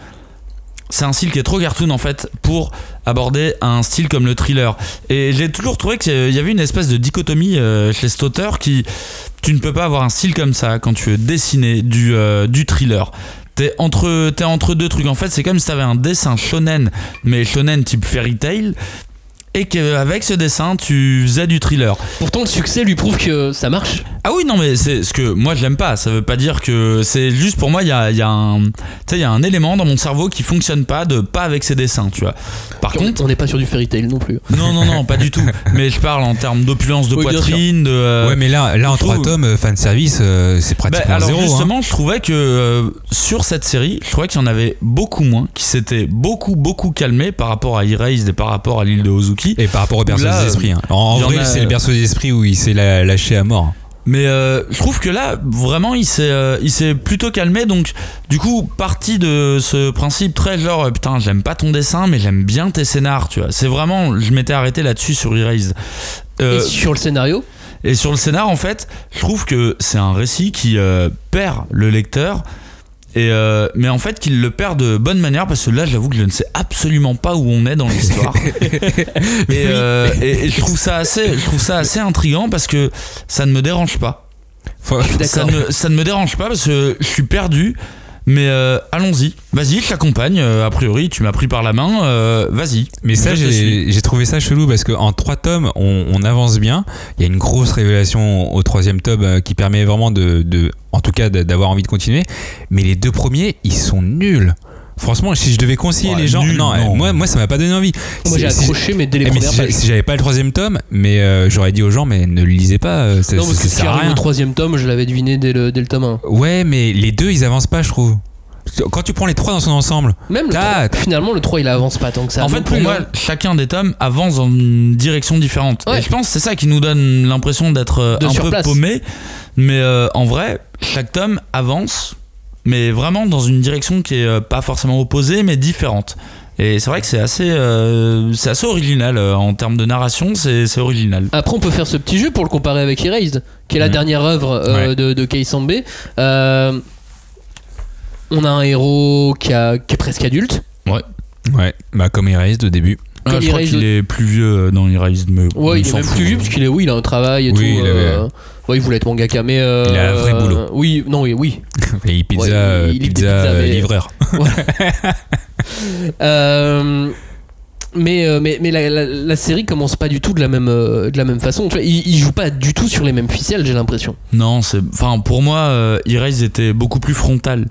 C'est un style qui est trop cartoon en fait pour aborder un style comme le thriller. Et j'ai toujours trouvé qu'il y avait une espèce de dichotomie euh, chez cet auteur qui. Tu ne peux pas avoir un style comme ça quand tu veux dessiner du, euh, du thriller. T'es entre, entre deux trucs. En fait, c'est comme si t'avais un dessin shonen, mais shonen type fairy tale. Et qu'avec ce dessin, tu faisais du thriller. Pourtant, le succès lui prouve que ça marche. Ah oui, non, mais c'est ce que moi je l'aime pas. Ça veut pas dire que c'est juste pour moi, il y a, y, a un- tu sais, il y a un élément dans mon cerveau qui fonctionne pas, de pas avec ses dessins, tu vois. Par On- contre, on n'est pas sur du fairy tale non plus. non, non, non, pas du tout. Mais je parle en termes d'opulence de Oui, poitrine, de. euh, ouais, mais là, là en trois tomes, fan service, euh, c'est bah, pratiquement alors zéro. hein. justement, je trouvais que euh, sur cette série, je trouvais qu'il y en avait beaucoup moins, qui s'étaient beaucoup, beaucoup calmés par rapport à Erased et par rapport à l'île de Ozuki. Et par rapport au berceau Là, des esprits. hein. En, en vrai, a- c'est le berceau des esprits où il s'est lâché à mort. Mais euh, je trouve que là, vraiment, il s'est, euh, il s'est plutôt calmé. Donc, du coup, parti de ce principe très genre, euh, putain, j'aime pas ton dessin, mais j'aime bien tes scénars, tu vois. C'est vraiment, je m'étais arrêté là-dessus sur Erased. Euh, Et sur le scénario? et sur le scénar, en fait, je trouve que c'est un récit qui euh, perd le lecteur. Et euh, mais en fait, qu'il le perd de bonne manière parce que là, j'avoue que je ne sais absolument pas où on est dans l'histoire. et, euh, et- et je trouve ça assez, je trouve ça assez intriguant parce que ça ne me dérange pas. Faut- Ça ne, ça ne me dérange pas parce que je suis perdu. Mais euh, allons-y, vas-y, je t'accompagne. euh, a priori, tu m'as pris par la main. euh, vas-y. Mais ça, j'ai trouvé ça chelou parce qu'en trois tomes, on, on avance bien. Il y a une grosse révélation au troisième tome qui permet vraiment de, de en tout cas, d'avoir envie de continuer. Mais les deux premiers, ils sont nuls. Franchement, si je devais conseiller Ouais, les gens, nul, non, non. moi, moi, ça m'a pas donné envie. Moi j'ai C'est- si- accroché, mais dès les Eh, mais premières si pages. si j'avais pas le troisième tome, mais euh, j'aurais dit aux gens, mais ne le lisez pas, euh, ça, Non, ça- parce ça que qui sert à rien. au troisième tome, je l'avais deviné dès le, dès le tome 1. Ouais, mais les deux, ils avancent pas, je trouve. Quand tu prends les trois dans son ensemble, Même le Ah, 3, finalement, le 3 il avance pas tant que ça. en fait, pour moi, hein. chacun des tomes avance dans une direction différente. Ouais. Et je pense que c'est ça qui nous donne l'impression d'être euh, un peu surplace. paumé. Mais euh, en vrai, chaque tome avance, mais vraiment dans une direction qui est euh, pas forcément opposée, mais différente. Et c'est vrai que c'est assez, euh, c'est assez original euh, en termes de narration, c'est c'est original. Après, on peut faire ce petit jeu pour le comparer avec Erased, qui est la Mhm. dernière œuvre euh, Ouais. de, de Kei Sambe. Euh, on a un héros qui, a- qui est presque adulte. ouais, bah comme Erased au début. Ah, Comme je crois qu'il est plus vieux dans Erased, mais Ouais, il est même fout. plus vieux parce qu'il est oui, il a un travail et Oui, tout. il avait- ouais, il voulait être mangaka, mais euh, Il a un vrai boulot. Oui, non, oui, oui. Et il pizza, Ouais, il- euh, il pizza, euh, mais- livreur. Euh, mais, euh, mais, mais la, la- la série commence pas du tout de la même, euh, de la même façon. Tu vois, il, il joue pas du tout sur les mêmes ficelles, j'ai l'impression. Non, c'est. Enfin, pour moi, euh, Erased était beaucoup plus frontal.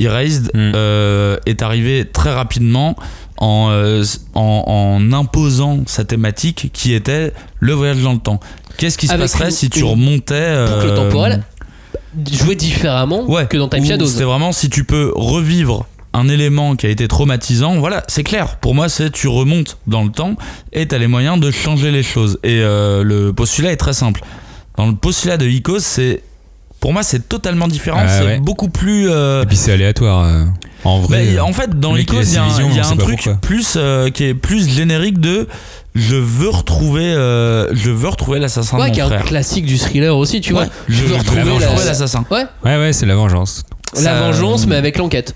Erased Mm. euh, est arrivé très rapidement en, euh, en, en imposant sa thématique qui était le voyage dans le temps. Qu'est-ce qui se passerait une- si tu remontais. Boucle euh, temporelle jouer différemment Ouais, que dans Time Shadows. C'était vraiment si tu peux revivre un élément qui a été traumatisant, voilà, c'est clair. Pour moi, c'est tu remontes dans le temps et tu as les moyens de changer les choses. Et euh, le postulat est très simple. Dans le postulat de Icos, c'est pour moi, c'est totalement différent. Ah c'est ouais. beaucoup plus. euh, Et puis c'est aléatoire. En vrai. bah, euh, en fait, dans l'Icos, il y a, un- y a truc plus euh, qui est plus générique de je veux retrouver, euh, je veux retrouver l'assassin Ouais, de qui est un classique du thriller aussi, tu vois. Je veux retrouver retrouver la- l'assassin. Ouais, Ouais, ouais, c'est la vengeance. la Ça- vengeance, mais avec l'enquête.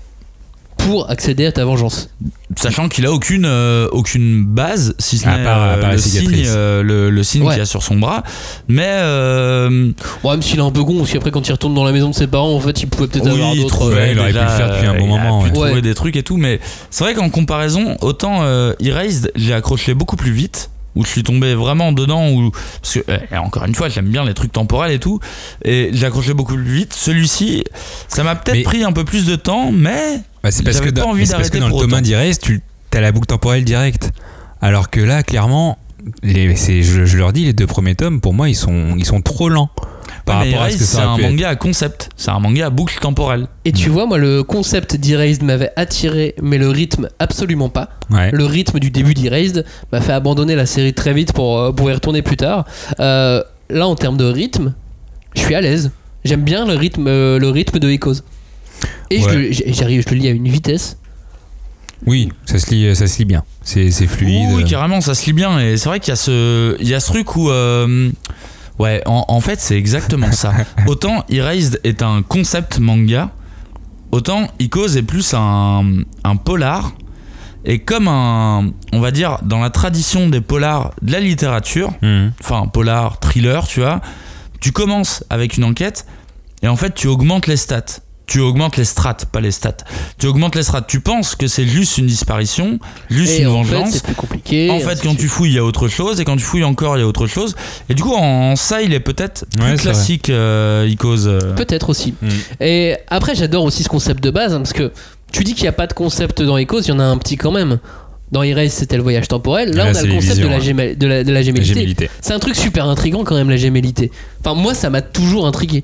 Pour accéder à ta vengeance. Sachant qu'il a aucune, euh, aucune base, si ce n'est part- euh, part la le signe, cicatrice. euh, le, le signe Ouais. qu'il y a sur son bras. Mais euh, Bon, même s'il est un peu con, parce qu'après, quand il retourne dans la maison de ses parents, en fait, il pouvait peut-être avoir oui, il d'autres. Ouais, il aurait pu le faire depuis un euh, bon il a moment, pu ouais. trouver Ouais. des trucs et tout. Mais c'est vrai qu'en comparaison, autant euh, Erased, j'ai accroché beaucoup plus vite. Où je suis tombé vraiment dedans, où, parce que, euh, encore une fois, j'aime bien les trucs temporels et tout, et j'ai accroché beaucoup plus vite. Celui-ci, ça m'a peut-être pris un peu plus de temps, mais Bah, c'est parce parce que dans le tome 1 autant. d'Irez, tu as la boucle temporelle directe. Alors que là, clairement, les, je, je leur dis, les deux premiers tomes, pour moi, ils sont, ils sont trop lents. Par Ouais, mais rapport à ce Erased, que c'est un être. manga à concept, c'est un manga à boucle temporelle. Et tu vois, moi, le concept d'Erased m'avait attiré, mais le rythme, absolument pas. Ouais. Le rythme du début d'Erased m'a fait abandonner la série très vite pour, euh, pour y retourner plus tard. Euh, là, en termes de rythme, je suis à l'aise. J'aime bien le rythme, euh, le rythme de Echoes. Et je j'arrive, je le lis à une vitesse. Oui, ça se lit, ça se lit bien. C'est c'est fluide. Oui, carrément, ça se lit bien. Et c'est vrai qu'il y a ce, il y a ce truc où, euh, ouais, en, en fait, c'est exactement ça. Autant Erased est un concept manga, autant Icos est plus un, un polar. Et comme un, on va dire, dans la tradition des polars de la littérature, Mhm. enfin polar, thriller, tu vois, tu commences avec une enquête et en fait tu augmentes les stats. Tu augmentes les strates, pas les stats. Tu augmentes les strates. Tu penses que c'est juste une disparition, juste une en vengeance. c'est plus compliqué. En fait, quand tu fouilles, il y a autre chose, et quand tu fouilles encore, il y a autre chose. Et du coup, en ça, il est peut-être plus Ouais, classique, euh, Icos. euh. Peut-être aussi. Mm. Et après, j'adore aussi ce concept de base, hein, parce que tu dis qu'il n'y a pas de concept dans Echoes, il y en a un petit quand même. Dans Erase, c'était le voyage temporel. Là, Là, on a le les concept visions, de, la ouais. gémé- de, la, de la La gémellité. gémellité. C'est un truc super intriguant quand même, la gémellité. Enfin, moi, ça m'a toujours intrigué.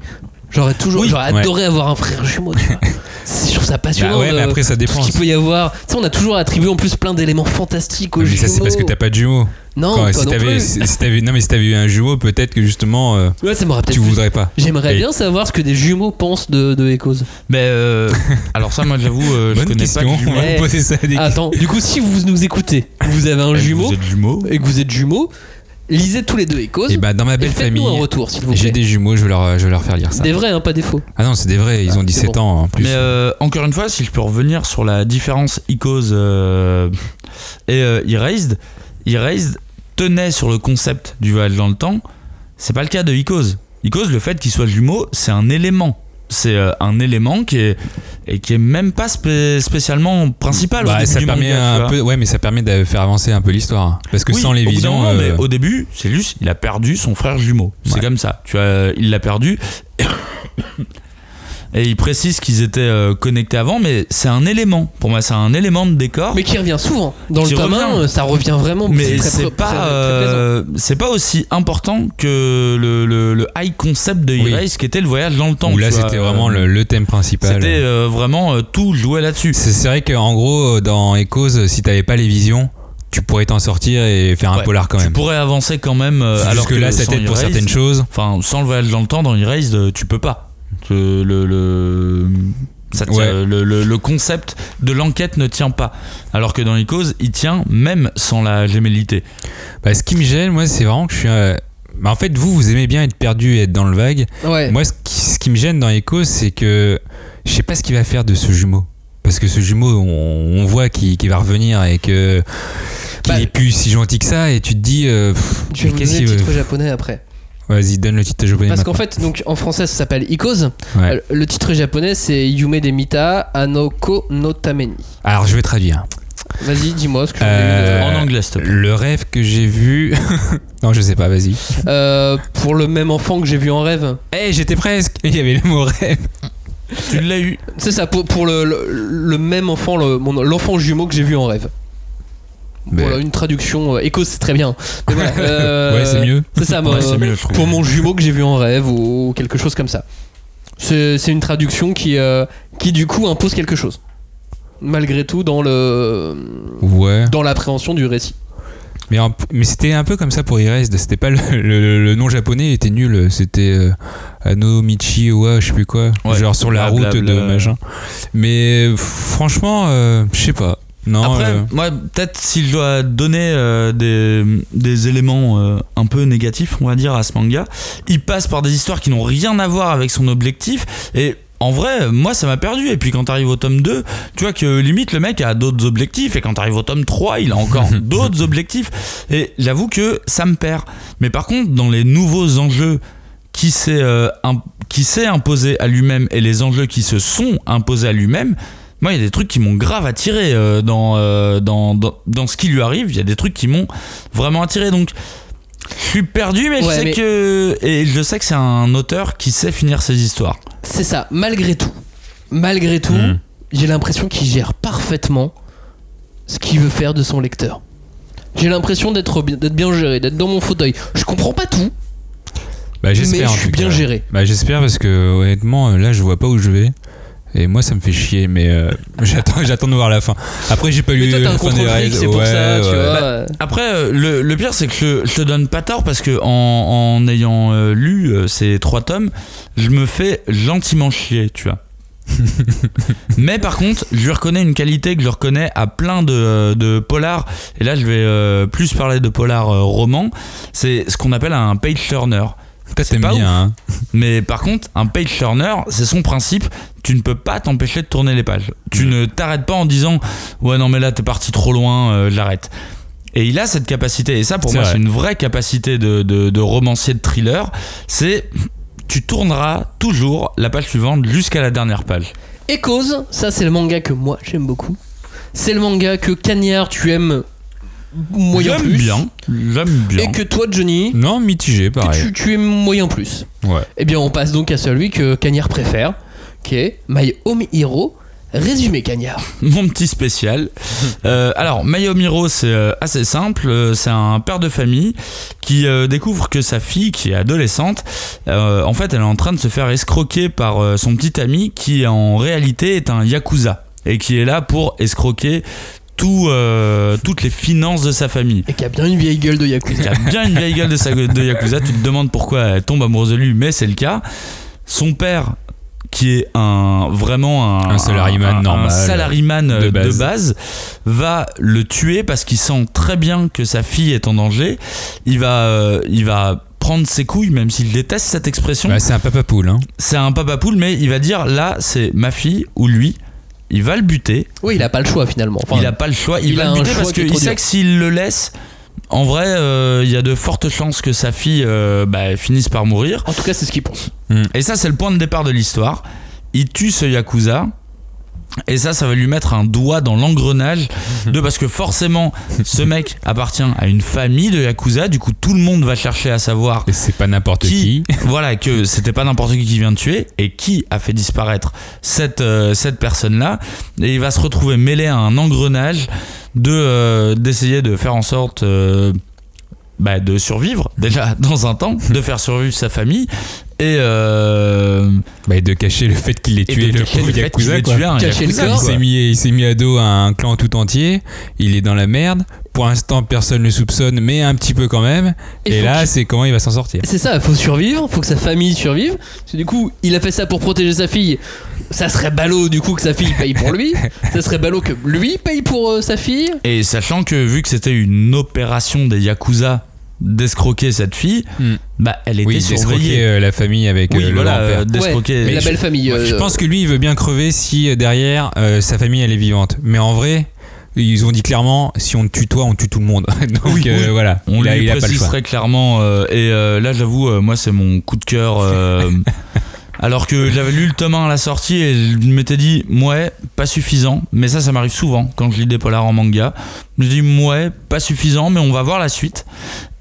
J'aurais toujours, Oui, j'aurais ouais. adoré avoir un frère jumeau. Tu vois. C'est- je trouve ça passionnant. Bah ouais, mais de- après, ça tout dépend. ce qu'il peut y avoir. Tu sais, on a toujours attribué en plus plein d'éléments fantastiques aux Mais ça, c'est parce que t'as pas de jumeaux. Non, Quand- si non t'avais, plus. si, si t'avais- non, mais si t'avais eu un jumeau, peut-être que justement, euh, Ouais, ça m'aurait peut-être tu plus- voudrais pas. J'aimerais Et- bien savoir ce que des jumeaux pensent de, de Echoes. Mais euh, alors ça, moi, j'avoue, euh, je connais question. pas On va Eh. vous poser ça à des Attends, du coup, si vous nous écoutez, vous avez un jumeau Vous êtes jumeaux et que vous êtes jumeaux, lisez tous les deux Echoes. Et bah, dans ma belle famille, un retour, s'il vous j'ai des jumeaux, je vais leur, je vais leur faire lire ça. Des vrais, hein, pas des faux. Ah non, c'est des vrais, ils ont 17 bon. ans en plus. Mais euh, encore une fois, si je peux revenir sur la différence Icos euh, et euh, Erased, Erased tenait sur le concept du voyage dans le temps. C'est pas le cas de Icos. Icos, le fait qu'il soit jumeau, c'est un élément. C'est euh, un élément qui est et qui est même pas spé- spécialement principal. au Bah, début ça du permet manga, tu un vois. peu, ouais, mais ça permet de faire avancer un peu l'histoire. Parce que Oui, sans les au visions, moment, mais euh, au début, c'est juste, il a perdu son frère jumeau. C'est Ouais. comme ça. Tu vois, il l'a perdu. Et il précise qu'ils étaient euh, connectés avant, mais c'est un élément. Pour moi, c'est un élément de décor. Mais qui revient souvent. Dans le tome. 1, ça revient vraiment. Mais c'est pas, euh, c'est pas aussi important que le, le- le high concept de Oui. Erase qui était le voyage dans le temps. où là, tu c'était vraiment le, le thème principal. C'était euh, vraiment euh, tout joué là-dessus. C'est vrai qu'en gros, dans Echoes, si t'avais pas les visions, tu pourrais t'en sortir et faire un polar quand tu même. pourrais avancer quand même. euh, alors que là, ça t'aide pour certaines choses. Enfin, sans le voyage dans le temps, dans Erased, euh, tu peux pas. Le, le, le, ça tient- Ouais. le, le- le concept de l'enquête ne tient pas. Alors que dans Icos, il tient même sans la gémellité. Bah, ce qui me gêne, moi, c'est vraiment que je suis. euh, bah, en fait, vous, vous aimez bien être perdu et être dans le vague. Ouais. Moi, ce qui, ce qui me gêne dans Echoes, c'est que je sais pas ce qu'il va faire de ce jumeau. Parce que ce jumeau, on, on voit qu'il qu'il va revenir et que qu'il Bah, est plus si gentil que ça. Et tu te dis, euh, pff, Je vais vous donner le titre japonais après. Vas-y, donne le titre japonais. Parce qu'en fait, donc, en français, ça s'appelle Icos. Ouais. Euh, Le titre japonais, c'est Yume Demita Anoko no Tameni. Alors, je vais traduire. Vas-y, dis-moi ce que Euh, eu, En anglais, s'il te plaît. Le rêve que j'ai vu. non, je sais pas, vas-y. euh, pour le même enfant que j'ai vu en rêve. Eh, j'étais presque. Il y avait le mot rêve. Tu l'as eu. C'est ça, pour, pour le, le, le même enfant, le- mon- l'enfant jumeau que j'ai vu en rêve. Mais- Voilà, une traduction. euh, c'est très bien. Mais voilà, euh, Ouais, c'est mieux. C'est ça, moi, Ouais, mieux, pour mon jumeau que j'ai vu en rêve ou quelque chose comme ça. C'est c'est une traduction qui, euh, qui du coup impose quelque chose. Malgré tout, dans le Ouais. dans l'appréhension du récit. Mais, en- mais c'était un peu comme ça pour Erased. C'était pas le, le- le nom japonais était nul. C'était euh, Anomichi Owa, je sais plus quoi. Ouais. Genre sur la route de machin. Mais franchement, euh, je sais pas. Non. Après, euh, moi, peut-être si je dois donner euh, des, des éléments euh, un peu négatifs, on va dire, à ce manga, il passe par des histoires qui n'ont rien à voir avec son objectif. Et en vrai, moi ça m'a perdu. Et puis quand t'arrives au tome 2, tu vois que limite le mec a d'autres objectifs. Et quand t'arrives au tome 3, il a encore d'autres objectifs. Et j'avoue que ça me perd. Mais par contre, dans les nouveaux enjeux qui s'est im- qui s'est imposé à lui-même et les enjeux qui se sont imposés à lui-même, moi, il y a des trucs qui m'ont grave attiré euh, dans, euh, dans, dans, dans ce qui lui arrive. Il y a des trucs qui m'ont vraiment attiré. Donc, je suis perdu, mais je sais mais- que. Et je sais que c'est un auteur qui sait finir ses histoires. C'est ça, malgré tout. Malgré tout, Mm. j'ai l'impression qu'il gère parfaitement ce qu'il veut faire de son lecteur. J'ai l'impression d'être bien, d'être bien géré, d'être dans mon fauteuil. Je comprends pas tout, Bah, mais j'espère. je en suis bien cas. géré. Bah, j'espère parce que honnêtement, là, je vois pas où je vais. Et moi, ça me fait chier, mais euh, j'attends, j'attends de voir la fin. Après, j'ai pas Mais lu toi, la fin des contrôle fric, règles. c'est pour Ouais, ça, tu ouais. vois. Bah, euh. Après, euh, le, le pire, c'est que je, je te donne pas tort parce que en, en ayant euh, lu euh, ces trois tomes, je me fais gentiment chier, tu vois. Mais par contre, je lui reconnais une qualité que je reconnais à plein de, de polars. Et là, je vais euh, plus parler de polars euh, romans. C'est ce qu'on appelle un page turner. C'est pas bien, hein. Mais par contre, un page turner, c'est son principe. Tu ne peux pas t'empêcher de tourner les pages. Tu ne t'arrêtes pas en disant Ouais, non, mais là, t'es parti trop loin, euh, j'arrête. Et il a cette capacité. Et ça, pour moi, vrai. c'est une vraie capacité de, de, de romancier de thriller. C'est tu tourneras toujours la page suivante jusqu'à la dernière page. Et cause, ça c'est le manga que moi j'aime beaucoup. C'est le manga que Cagnard tu aimes moyen J'aime plus. bien. J'aime bien. Et que toi Johnny, Non, mitigé, pareil. tu, tu aimes moyen plus. Ouais. Eh bien on passe donc à celui que Cagnard préfère, qui est My Home Hero. Résumé Cagnard. Mon petit spécial. Euh, alors, Mayomiro, c'est euh, assez simple. Euh, C'est un père de famille qui euh, découvre que sa fille, qui est adolescente, euh, en fait, elle est en train de se faire escroquer par son petit ami qui, en réalité, est un yakuza et qui est là pour escroquer tout, euh, toutes les finances de sa famille. Et qui a bien une vieille gueule de Il Yakuza. a bien une vieille gueule de, sa- de Yakuza. Tu te demandes pourquoi elle tombe amoureuse de lui, mais c'est le cas. Son père, qui est un vraiment un, Un salariman un- un normal, salariman, euh, de de base. base. va le tuer parce qu'il sent très bien que sa fille est en danger. Il va, euh, il va prendre ses couilles, même s'il déteste cette expression. Bah, c'est un papa poule, hein. C'est un papa poule, mais il va dire là, c'est ma fille ou lui. Il va le buter. Oui, il a pas le choix finalement. Enfin, il a pas le choix. Il, il va le buter choix parce qu'il sait que s'il le laisse, en vrai, euh, il y a de fortes chances que sa fille euh, bah, finisse par mourir. En tout cas, c'est ce qu'il pense. Et ça, c'est le point de départ de l'histoire. Il tue ce Yakuza. Et ça, ça va lui mettre un doigt dans l'engrenage de parce que forcément, ce mec appartient à une famille de Yakuza. Du coup, tout le monde va chercher à savoir Et c'est pas n'importe qui. qui, voilà, que c'était pas n'importe qui qui vient de tuer et qui a fait disparaître cette, euh, cette personne-là. Et il va se retrouver mêlé à un engrenage de euh, d'essayer de faire en sorte euh, bah, de survivre déjà dans un temps, de faire survivre sa famille et, euh, Bah, de cacher le fait qu'il ait tué le pauvre le fait qu'il Yakuza, quoi. tué un Cacher le corps. Il s'est mis, il s'est mis à dos à un clan tout entier. Il est dans la merde. Pour l'instant, personne ne le soupçonne, mais un petit peu quand même. Et là, c'est comment il va s'en sortir. C'est ça, il faut survivre, faut que sa famille survive. Parce que du coup, il a fait ça pour protéger sa fille. Ça serait ballot du coup que sa fille paye pour lui. ça serait ballot que lui paye pour euh, sa fille. Et sachant que vu que c'était une opération des Yakuza d'escroquer cette fille, Hmm. bah elle était Oui, d'escroquer surveillée. euh, la famille avec oui, euh, le voilà, grand-père. euh, d'escroquer. Ouais, la je- belle famille. euh, Je pense que lui, il veut bien crever si derrière euh, sa famille elle est vivante. Mais en vrai, ils ont dit clairement si on tue toi, on tue tout le monde. Donc Oui, euh, oui. voilà, On lui précise très clairement. euh, et euh, là, j'avoue, euh, moi, c'est mon coup de cœur. euh, alors que j'avais lu le tome 1 à la sortie et je m'étais dit, ouais, pas suffisant. Mais ça, ça m'arrive souvent quand je lis des polars en manga. Je dis, ouais, pas suffisant, mais on va voir la suite.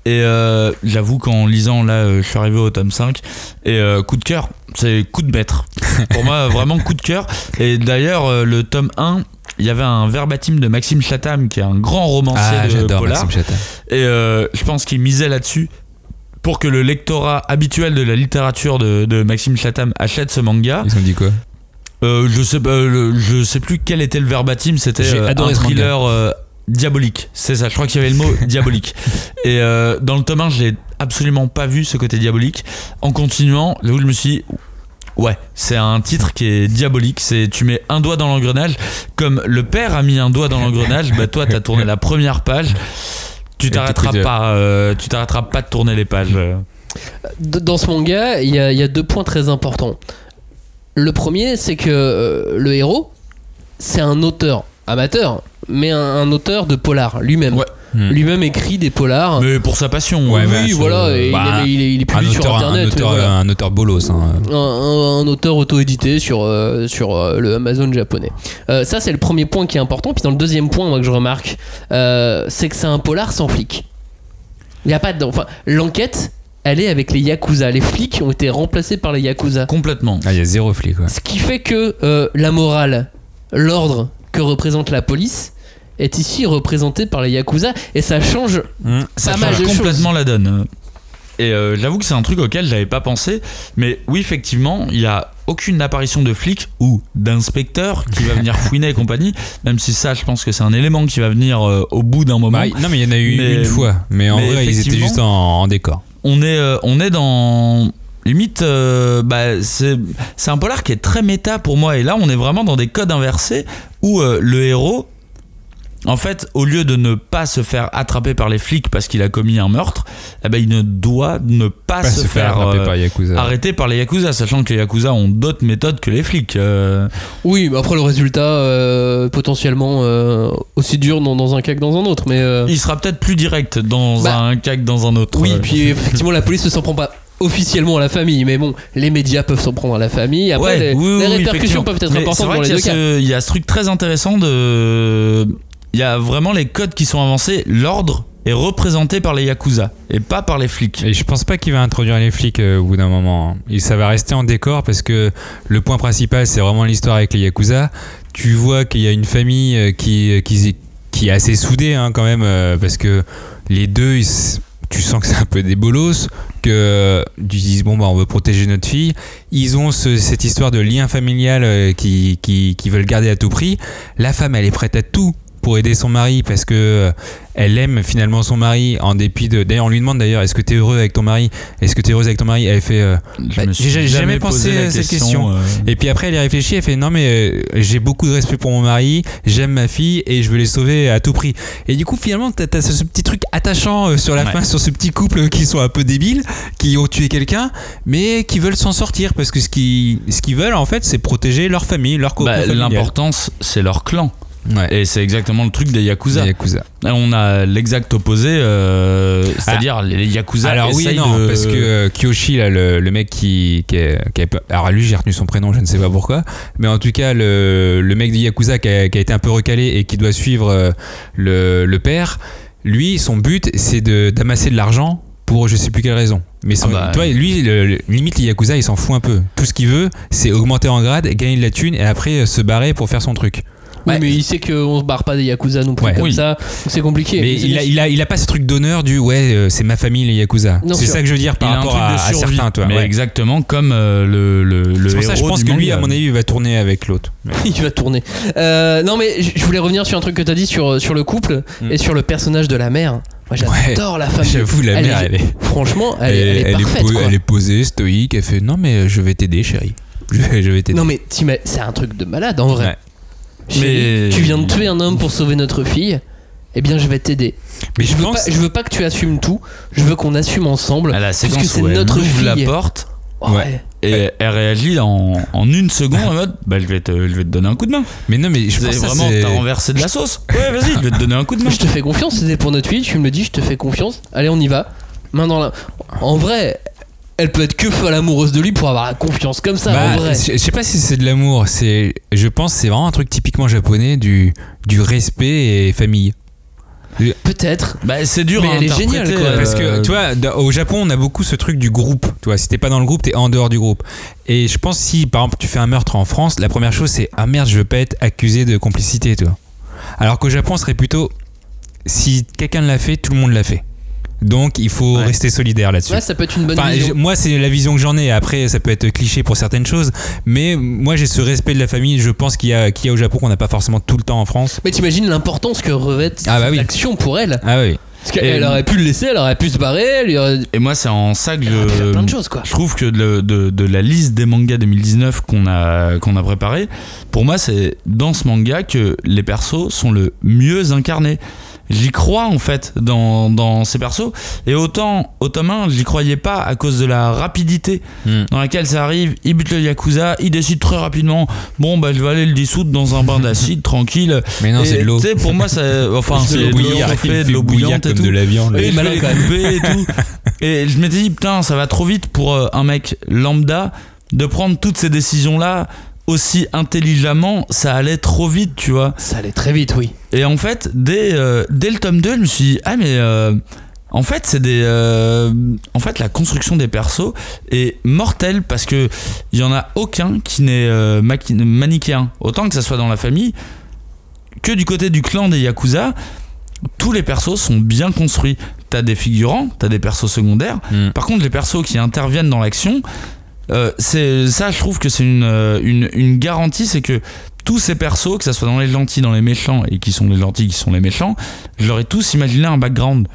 Et euh, j'avoue qu'en lisant, là, euh, je suis arrivé au tome 5. Et euh, coup de cœur, c'est coup de maître. Pour moi, vraiment coup de cœur. Et d'ailleurs, euh, le tome 1, il y avait un verbatim de Maxime Chatham, qui est un grand romancier Ah, de j'adore polar. Maxime Chatham. Et euh, je pense qu'il misait là-dessus pour que le lectorat habituel de la littérature de, de Maxime Chatham achète ce manga. Ils ont dit quoi? Euh, je sais le- je sais plus quel était le verbatim. C'était euh, un thriller euh, diabolique. C'est ça. Je crois qu'il y avait le mot diabolique. Et euh, dans le tome 1, je l'ai absolument pas vu ce côté diabolique. En continuant, là où je me suis dit, Ouais, c'est un titre qui est diabolique. C'est tu mets un doigt dans l'engrenage, comme le père a mis un doigt dans l'engrenage. bah toi, t'as tourné la première page. Tu t'arrêteras pas. euh, tu t'arrêteras pas de tourner les pages. euh. Dans ce manga, il y, a- il y a deux points très importants. Le premier, c'est que euh, le héros, c'est un auteur amateur, mais un, un auteur de polar lui-même. Ouais. Hmm. Lui-même écrit des polars. Mais pour sa passion. Ouais, oui, bah, voilà, il bah, est- il, est, il est un publié sur auteur, un internet. mais auteur, voilà. un auteur bolos. hein. un, un- un auteur auto-édité sur, euh, sur euh, le Amazon japonais. Euh, ça, c'est le premier point qui est important. Puis dans le deuxième point, moi, que je remarque, euh, c'est que c'est un polar sans flic. Il n'y a pas de. Enfin, l'enquête, elle est avec les Yakuza. Les flics ont été remplacés par les Yakuza. Complètement. Ah, il y a zéro flic. Ouais. Ce qui fait que euh, la morale, l'ordre que représente la police, est ici représenté par les Yakuza. Et ça change Ça pas mal change de choses. complètement la donne. Et euh, j'avoue que c'est un truc auquel j'avais pas pensé. Mais oui, effectivement, il y a aucune apparition de flic ou d'inspecteur qui va venir fouiner et compagnie. Même si ça, je pense que c'est un élément qui va venir euh, au bout d'un moment. Bah, non, mais il y en a eu Mais- une fois. Mais en mais vrai, ils étaient juste en, en décor. on est, euh, on est dans. Limite, euh, bah, c'est c'est un polar qui est très méta pour moi. Et là, on est vraiment dans des codes inversés où euh, le héros, en fait, au lieu de ne pas se faire attraper par les flics parce qu'il a commis un meurtre, eh ben, il ne doit ne pas, Pas se, faire, euh, par arrêter par les Yakuza, sachant que les Yakuza ont d'autres méthodes que les flics. euh. Oui, mais après le résultat euh, potentiellement euh, aussi dur dans, dans un cas que dans un autre. Mais euh, il sera peut-être plus direct dans Bah, un cas que dans un autre. oui, Euh, puis effectivement la police ne s'en prend pas officiellement à la famille, mais bon, les médias peuvent s'en prendre à la famille. Après, Ouais, les, oui, les oui, répercussions peuvent être Mais importantes vrai dans les deux cas. Il y a ce truc très intéressant de. Il y a vraiment les codes qui sont avancés. L'ordre est représenté par les Yakuza et pas par les flics. Et je pense pas qu'il va introduire les flics euh, au bout d'un moment. Et ça va rester en décor parce que le point principal, c'est vraiment l'histoire avec les Yakuza. Tu vois qu'il y a une famille euh, qui, qui, qui est assez soudée hein, quand même euh, parce que les deux, ils tu sens que c'est un peu des bolos, que euh, ils disent bon bah on veut protéger notre fille. Ils ont ce- cette histoire de lien familial euh, qui, qui, qui veulent garder à tout prix. La femme, elle est prête à tout pour aider son mari parce que euh, elle aime finalement son mari en dépit de. D'ailleurs, on lui demande d'ailleurs est-ce que tu es heureux avec ton mari? Est-ce que tu es heureuse avec ton mari? Elle fait. euh, Bah, j'ai jamais pensé à cette question. euh, Et puis après, elle y réfléchit, elle fait non, mais euh, j'ai beaucoup de respect pour mon mari, j'aime ma fille et je veux les sauver à tout prix. Et du coup, finalement, t'as as ce petit truc attachant sur la Ouais. fin, sur ce petit couple qui sont un peu débiles, qui ont tué quelqu'un, mais qui veulent s'en sortir parce que ce qu'ils ce qu'ils veulent, en fait, c'est protéger leur famille, leur bah, L'importance, c'est leur clan. Ouais. Et c'est exactement le truc des Yakuza. On a l'exact opposé, euh, c'est-à-dire les Yakuza. Alors oui non, de- parce que euh, Kyoshi, là, le, le mec qui, qui, est- qui est- alors lui j'ai retenu son prénom, je ne sais pas pourquoi, mais en tout cas le, le mec du Yakuza qui a, qui a été un peu recalé et qui doit suivre euh, le, le père, lui son but c'est de d'amasser de l'argent pour je sais plus quelle raison. Mais son- Ah bah, toi, lui, le- le- limite, les Yakuza, il s'en fout un peu. Tout ce qu'il veut, c'est augmenter en grade, gagner de la thune et après se barrer pour faire son truc. Oui, Ouais. mais il sait qu'on se barre pas des Yakuza non plus Ouais. comme Oui. ça. C'est compliqué. Mais il a, il, a, il a pas ce truc d'honneur du ouais, euh, c'est ma famille les Yakuza. C'est ça que je veux dire il par a un rapport truc à, de à certains, toi. mais ouais. exactement comme euh, le, le, le C'est pour ça je pense du que lui, à mon avis, il va tourner avec l'autre. il va tourner. Euh, non, mais je voulais revenir sur un truc que t'as dit sur, sur le couple Mm. et sur le personnage de la mère. Moi, j'adore la femme. J'avoue, la elle mère, est- elle est, Franchement, elle, est- elle est parfaite. po- quoi. elle est posée, stoïque. Elle fait non, mais je vais t'aider, chérie. Je vais, je vais t'aider. Non, mais c'est un truc de malade en vrai. Ouais. Mais- Tu viens de tuer un homme pour sauver notre fille. Eh bien, je vais t'aider. mais Je je veux, pense. pas, je veux pas que tu assumes tout. Je veux qu'on assume ensemble. À la Puisque séquence c'est notre ouvre la fille. porte Ouais. Ouais. et elle réagit en, en une seconde en mode bah, je, vais te, je vais te donner un coup de main. Mais non, mais je pense que vraiment, t'as renversé de la sauce. Ouais, vas-y, je vais te donner un coup de main. Je te fais confiance, c'était pour notre fille. Tu me le dis, je te fais confiance. Allez, on y va. Main dans la. En vrai, elle peut être que folle amoureuse de lui pour avoir la confiance comme ça. Bah, en vrai. je je sais pas si c'est de l'amour. C'est, je pense, que c'est vraiment un truc typiquement japonais du du respect et famille. Peut-être. Bah, c'est dur Mais à elle est interpréter, géniale, quoi. euh, Parce que tu vois, au Japon, on a beaucoup ce truc du groupe. Tu vois, si t'es pas dans le groupe, t'es en dehors du groupe. Et je pense si, par exemple, tu fais un meurtre en France, la première chose c'est ah merde, je veux pas être accusé de complicité, tu vois. Alors qu'au Japon, ce serait plutôt si quelqu'un l'a fait, tout le monde l'a fait. Donc il faut Ouais. rester solidaire là-dessus. Ouais, ça peut être une bonne Enfin, vision. moi, c'est la vision que j'en ai. Après, ça peut être cliché pour certaines choses, mais moi, j'ai ce respect de la famille. Je pense qu'il y a, qu'il y a au Japon qu'on n'a pas forcément tout le temps en France. Mais t'imagines l'importance que revêt Ah bah oui. l'action pour elle. Ah oui. Parce qu'elle aurait pu le laisser, elle aurait pu se barrer, elle aurait, Et moi, c'est en ça que je, plein de choses quoi. je trouve que de, de- de la liste des mangas 2019 qu'on a, qu'on a préparé, pour moi, c'est dans ce manga que les persos sont le mieux incarnés. J'y crois en fait dans, dans ces persos. Et autant 1, j'y croyais pas à cause de la rapidité Hmm. dans laquelle ça arrive. Il bute le Yakuza, il décide très rapidement, bon bah je vais aller le dissoudre dans un bain d'acide tranquille. Mais non, c'est de l'eau. Pour moi, ça, enfin, C'est de l'eau il de l'eau bouillante et tout. de la viande. Et et tout. Et je m'étais dit, putain, ça va trop vite pour euh, un mec lambda de prendre toutes ces décisions-là aussi intelligemment. Ça allait trop vite, tu vois. Ça allait très vite, oui. Et en fait, dès, euh, dès le tome 2, je me suis dit, ah, mais. euh, en fait, c'est des. euh, en fait, la construction des persos est mortelle parce que il y en a aucun qui n'est euh, manichéen. Autant que ça soit dans la famille que du côté du clan des yakuza, tous les persos sont bien construits. T'as des figurants, t'as des persos secondaires. Mm. Par contre, les persos qui interviennent dans l'action, euh, c'est ça, je trouve que c'est une, euh, une, une garantie, c'est que tous ces persos, que ça soit dans les gentils, dans les méchants, et qui sont les gentils, qui sont les méchants, je leur ai tous imaginé un background.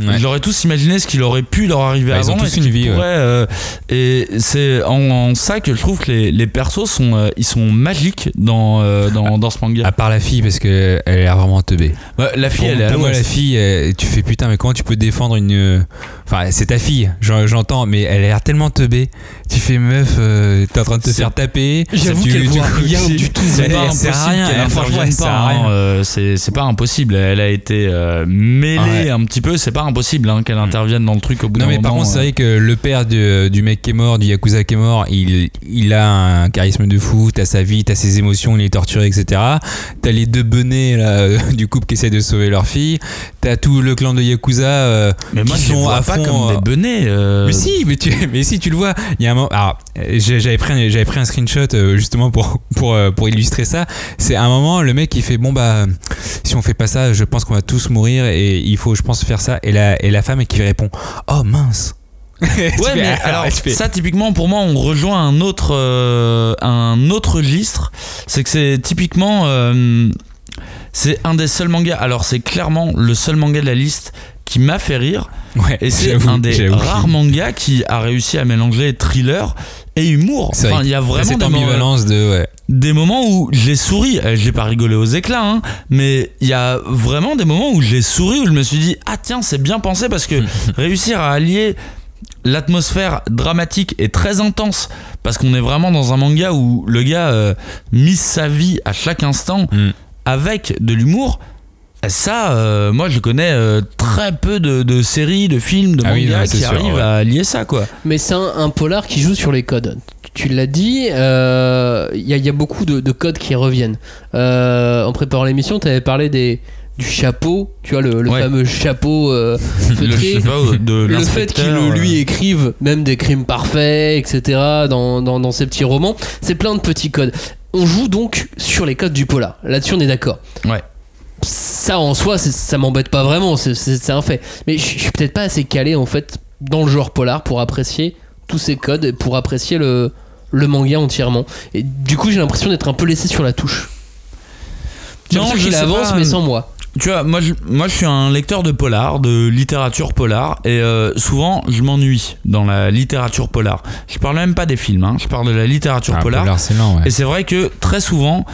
Ouais. Leur ai tous imaginé ce qu'il aurait pu leur arriver Bah, ils avant. ont tous une vie, ouais. euh, et c'est en, en ça que je trouve que les, les persos sont, euh, ils sont magiques dans, euh, dans, dans ce manga. À part la fille, parce que elle est vraiment teubée. Ouais, la fille, Pour, elle est à pour moi, la fille, euh, tu fais putain, mais comment tu peux défendre une. euh, Enfin, c'est ta fille, j'en- j'entends, mais elle a l'air tellement teubée. Tu fais meuf, euh, t'es en train de te faire taper. J'avoue tu- qu'elle tu- voit rien du tout. C'est Elle- pas elle impossible qu'elle elle- franchement, elle c'est pas impossible. Elle a été mêlée un petit peu. C'est pas impossible hein, qu'elle intervienne dans le truc au bout Non d'un mais par moment, contre c'est euh. vrai que le père du, du mec qui est mort, du Yakuza qui est mort, il, il a un charisme de fou, t'as sa vie, t'as ses émotions, il est torturé, etc. T'as les deux benets là, du couple qui essaie de sauver leur fille, t'as tout le clan de Yakuza euh, Mais moi, qui je sont vois à pas fond, comme euh, des benets. euh, Mais si, mais, tu, mais si tu le vois, il y a un moment. Alors, j'ai- j'avais pris, j'avais pris un screenshot justement pour, pour, pour illustrer ça. C'est un moment, le mec il fait Bon, bah, si on fait pas ça, je pense qu'on va tous mourir et il faut, je pense, faire ça. Et la, et la femme qui répond Oh mince! Ouais, fais, mais ah, alors ça typiquement pour moi on rejoint un autre euh, un autre registre, c'est que c'est typiquement euh, c'est un des seuls mangas. Alors c'est clairement le seul manga de la liste qui m'a fait rire. Ouais, et c'est un des rares mangas qui a réussi à mélanger thriller et humour. Enfin, il y a vraiment cette des moments- ambivalence de. Ouais. des moments où j'ai souri, Euh, j'ai pas rigolé aux éclats, hein, mais il y a vraiment des moments où j'ai souri, où je me suis dit, ah tiens, c'est bien pensé parce que réussir à allier l'atmosphère dramatique et très intense, parce qu'on est vraiment dans un manga où le gars euh, mise sa vie à chaque instant Mm. avec de l'humour. Ça, euh, moi je connais euh, très peu de, de séries, de films, de Ah oui, mangas qui sûr, arrivent ouais. à lier ça quoi. Mais c'est un, un polar qui joue sur les codes. Tu l'as dit, euh, il y, a- il y a beaucoup de, de codes qui reviennent. Euh, en préparant l'émission, tu avais parlé des, du chapeau, tu vois, le, le Ouais. fameux chapeau euh, Le, feutré. sais pas, de le fait qu'il lui écrive même des crimes parfaits, etc., dans, dans, dans ses petits romans, c'est plein de petits codes. On joue donc sur les codes du polar. Là-dessus, on est d'accord. Ouais. Ça en soi, ça m'embête pas vraiment, c'est- un fait. Mais je suis peut-être pas assez calé en fait dans le genre polar pour apprécier tous ces codes et pour apprécier le, le manga entièrement. Et du coup, j'ai l'impression d'être un peu laissé sur la touche. J'ai Non, l'impression je qu'il avance, pas. mais sans moi. Tu vois, moi je, moi je suis un lecteur de polar, de littérature polar, et euh, souvent je m'ennuie dans la littérature polar. Je parle même pas des films, hein, je parle de la littérature Ah, polar. Polar, c'est lent, ouais. Et c'est vrai que très souvent,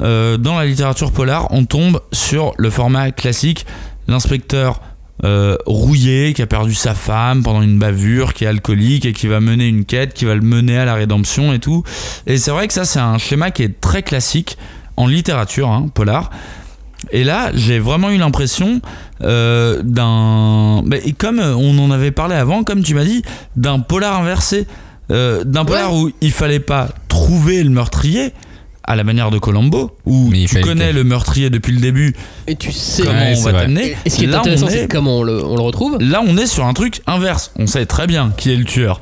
euh, dans la littérature polar, on tombe sur le format classique, l'inspecteur euh, rouillé qui a perdu sa femme pendant une bavure, qui est alcoolique et qui va mener une quête, qui va le mener à la rédemption et tout. Et c'est vrai que ça, c'est un schéma qui est très classique en littérature hein, polar. Et là, j'ai vraiment eu l'impression euh, d'un. et comme on en avait parlé avant, comme tu m'as dit, d'un polar inversé. Euh, d'un polar où il fallait pas trouver le meurtrier à la manière de Colombo, où Mais tu connais le- meurtrier depuis le début, Et tu sais. comment Ouais, on va t'amener. Et ce qui est Là, intéressant, on c'est est- comment on le, on le retrouve. Là, on est sur un truc inverse. On sait très bien qui est le tueur.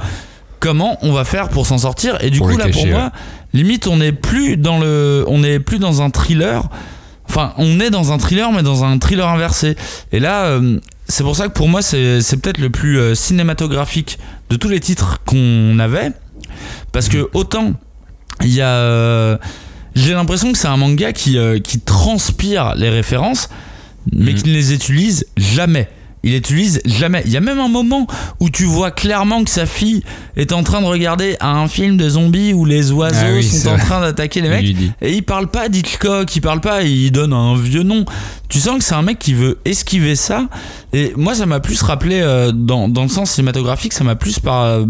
Comment on va faire pour s'en sortir Et du Pour coup, là, pour moi, limite, on n'est plus dans le, on n'est plus dans un thriller. Enfin, on est dans un thriller, mais dans un thriller inversé. Et là, euh, c'est pour ça que pour moi, c'est c'est peut-être le plus euh, cinématographique de tous les titres qu'on avait, parce que autant il y a, euh, j'ai l'impression que c'est un manga qui euh, qui transpire les références, mais Mhm. qui ne les utilise jamais. il utilise jamais. Il y a même un moment où tu vois clairement que sa fille est en train de regarder un film de zombies où les oiseaux Ah oui, sont en vrai. train d'attaquer les mecs. Et il parle pas d'Hitchcock, il parle pas, il donne un vieux nom. Tu sens que c'est un mec qui veut esquiver ça. Et moi, ça m'a plus rappelé, euh, dans, dans le sens cinématographique, ça m'a plus par. euh,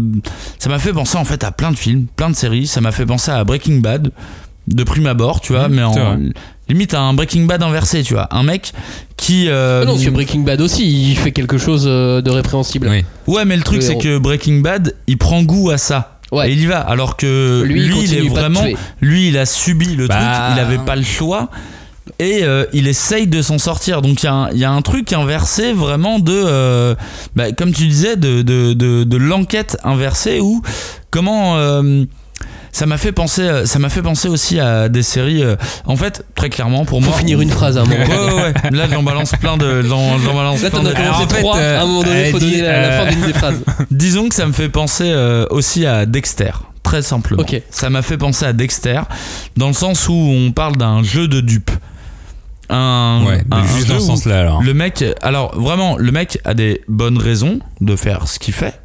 ça m'a fait penser en fait à plein de films, plein de séries. Ça m'a fait penser à Breaking Bad, de prime abord, tu vois, Mmh, mais en. Limite à un Breaking Bad inversé, tu vois. Un mec qui. euh, Ah non, parce que Breaking Bad aussi, il fait quelque chose euh, de répréhensible. Oui. Ouais, mais le truc, c'est que Breaking Bad, il prend goût à ça. Ouais. Et il y va. Alors que Lui, lui, il est vraiment. Lui, il a subi le Bah. truc, il avait pas le choix. Et euh, il essaye de s'en sortir. Donc il y, a un- il y a un truc inversé vraiment de. euh, bah, comme tu disais, de, de, de, de l'enquête inversée où. Comment. Euh, ça m'a fait penser, ça m'a fait penser aussi à des séries. euh, en fait, très clairement, pour Faut moi. finir une phrase à un moment. Ouais, ouais, ouais. Là, j'en balance plein de. J'en j'en balance Là, plein t'en as de- commencé en fait, trois. euh, à un moment donné, elle faut dit, donner la, la euh, fin d'une des phrases. Disons que ça me fait penser euh, aussi à Dexter, très simplement. Ok. Ça m'a fait penser à Dexter, dans le sens où on parle d'un jeu de dupes. Un, Ouais, un- juste jeu dans ce sens-là alors. Le mec, alors vraiment, le mec a des bonnes raisons de faire ce qu'il fait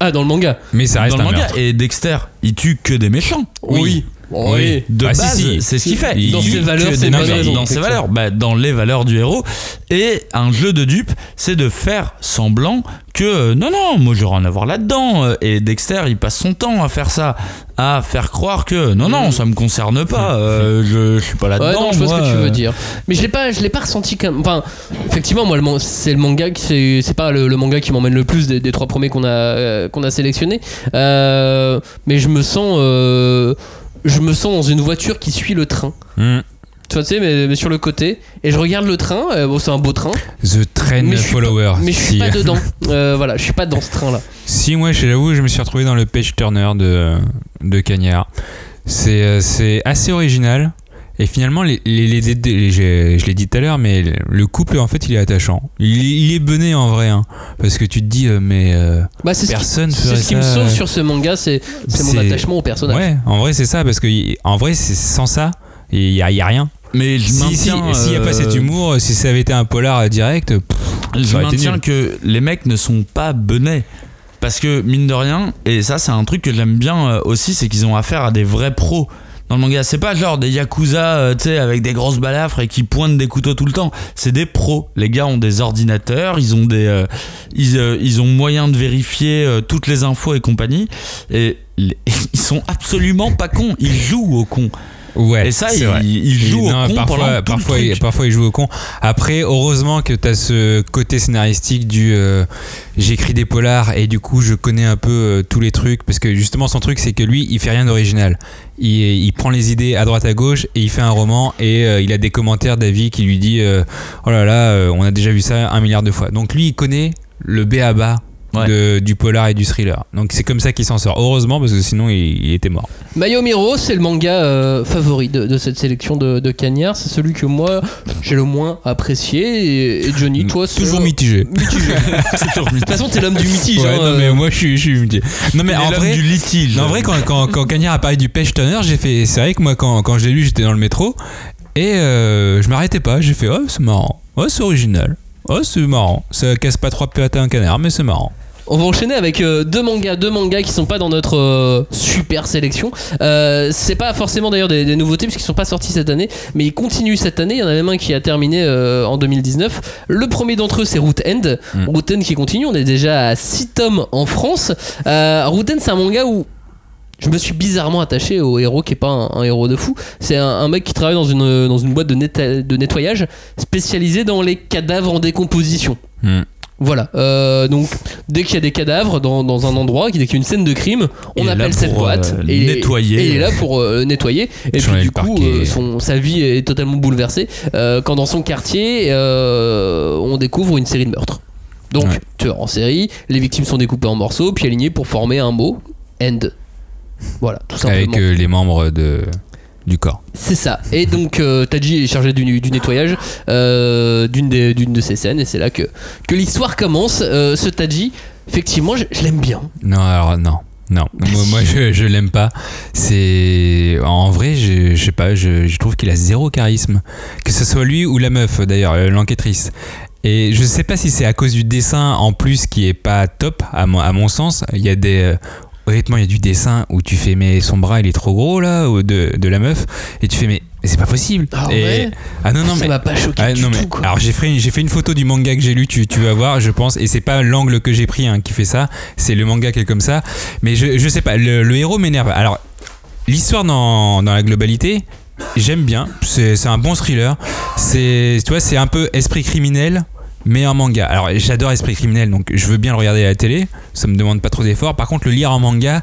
Ah, dans le manga. Mais ça reste dans le un manga. meurtre. Et Dexter, il tue que des méchants. Oui. Oui. De Ah, si, base, si. c'est ce qu'il fait. Dans ses valeurs, c'est raison. Dans ses valeurs, bah, dans les valeurs du héros. Et un jeu de dupe, c'est de faire semblant que euh, non, non, moi j'aurais rien à voir là-dedans. Euh, Et Dexter, il passe son temps à faire ça, à faire croire que non, non, ça me concerne pas. euh, je, je suis pas là-dedans. Ouais, non, je vois ce que tu veux dire. Mais je l'ai pas, je l'ai pas ressenti comme. Enfin, effectivement, moi, c'est le manga qui c'est, c'est pas le, le manga qui m'emmène le plus des, des trois premiers qu'on a euh, qu'on a sélectionnés. Mais je me sens, je me sens dans une voiture qui suit le train. Hmm. Tu vois, tu sais, mais, mais sur le côté. Et je regarde le train. euh, bon, c'est un beau train. The Train Mais Follower. Mais je suis si, pas dedans. Euh, voilà, je suis pas dans ce train-là. si moi, j'avoue, je me suis retrouvé dans le page turner de, de Cagnard. C'est euh, c'est assez original. Et finalement, les, les, les- les- les- j'ai- je l'ai dit tout à l'heure, mais le couple, en fait, il est attachant. Il, il est bené en vrai. hein. parce que tu te dis, euh, mais. euh, Bah, c'est ce qui, Personne c'est ferait ce qui me sauve ouais. sur ce manga, c'est, mon attachement au personnage. ouais, en vrai, c'est ça. Parce que, en vrai, c'est sans ça, il n'y a, y a rien. Mais je Si, s'il n'y a pas euh, cet humour, si ça avait été un polar direct, pff, Je maintiens que les mecs ne sont pas benets. Parce que, mine de rien, et ça, c'est un truc que j'aime bien euh, aussi, c'est qu'ils ont affaire à des vrais pros. Dans le manga, c'est pas genre des yakuza, euh, avec des grosses balafres et qui pointent des couteaux tout le temps. C'est des pros. Les gars ont des ordinateurs, ils ont des, euh, ils, euh, ils ont moyen de vérifier toutes les infos et compagnie. Et ils sont absolument pas cons. Ils jouent au con. Ouais. et ça, jouent Et au non, con parfois, pendant tout le parfois, il, parfois il joue au con. Après, heureusement que tu as ce côté scénaristique du euh, j'écris des polars et du coup je connais un peu euh, tous les trucs parce que justement son truc c'est que lui il fait rien d'original. Il, il prend les idées à droite à gauche et il fait un roman et euh, il a des commentaires d'avis qui lui dit oh là là on a déjà vu ça un milliard de fois. Donc lui il connaît le B à bas. Ouais. de- du polar et du thriller. Donc c'est comme ça qu'il s'en sort. Heureusement parce que sinon il, il était mort. Mayomiro, c'est le manga euh, favori de, de cette sélection de, de Cagnard. C'est celui que moi j'ai le moins apprécié. Et, et Johnny, toi, c'est- Toujours mitigé. mitigé. De toute façon, t'es l'homme du mitige. Ouais, hein, non, euh. mais moi je suis, je suis mitigé. Non mais en l'homme vrai, du litige. non, en vrai quand, quand, quand Cagnard a parlé du pêche tonner, j'ai fait. C'est vrai que moi quand, quand je l'ai lu, j'étais dans le métro et euh, je m'arrêtais pas. J'ai fait oh c'est marrant, oh c'est original, oh c'est marrant. Ça casse pas trois pattes à un canard, mais c'est marrant. On va enchaîner avec euh, deux mangas, deux mangas qui sont pas dans notre euh, super sélection. Euh, c'est pas forcément d'ailleurs des, des nouveautés puisqu'ils sont pas sortis cette année, mais ils continuent cette année. Il y en a même un qui a terminé euh, en 2019. Le premier d'entre eux, c'est Root End. Mm. Root End qui continue. On est déjà à 6 tomes en France. Euh, Root End, c'est un manga où je me suis bizarrement attaché au héros qui est pas un, un héros de fou. C'est un, un mec qui travaille dans une, dans une boîte de, netta- de nettoyage spécialisée dans les cadavres en décomposition. Hmm. Voilà. Euh, donc, dès qu'il y a des cadavres dans, dans un endroit, dès qu'il y a une scène de crime, on Il appelle cette boîte euh, et il est- nettoyer. Et il est là pour euh, nettoyer. Et puis du coup, son, sa vie est totalement bouleversée quand dans son quartier, on découvre une série de meurtres. Donc, Ouais. tueur en série, les victimes sont découpées en morceaux puis alignées pour former un mot end. Voilà, tout simplement. Avec les membres de, du corps. C'est ça. Et donc euh, Taji est chargé du, du nettoyage euh, d'une de ces scènes et c'est là que, que l'histoire commence. Euh, ce Taji, effectivement, je, je l'aime bien. Non, alors non. Non, moi, moi, je, je l'aime pas. C'est en vrai, je, je sais pas, je, je trouve qu'il a zéro charisme. Que ce soit lui ou la meuf d'ailleurs, euh, l'enquêtrice. Et je sais pas si c'est à cause du dessin en plus qui est pas top à mon, à mon sens. Il y a des euh, honnêtement il y a du dessin où tu fais mais son bras il est trop gros là ou de, de la meuf et tu fais mais c'est pas possible. Ah et, ouais? Ah non non Ça mais m'a pas choqué ah, du non, tout, mais- quoi. alors j'ai fait j'ai fait une photo du manga que j'ai lu tu, tu vas voir je pense et c'est pas l'angle que j'ai pris hein, qui fait ça c'est le manga qui est comme ça mais je, je sais pas le, le héros m'énerve alors l'histoire dans, dans la globalité j'aime bien c'est c'est un bon thriller c'est tu vois c'est un peu esprit criminel mais en manga alors j'adore esprit criminel donc je veux bien le regarder à la télé ça me demande pas trop d'efforts par contre le lire en manga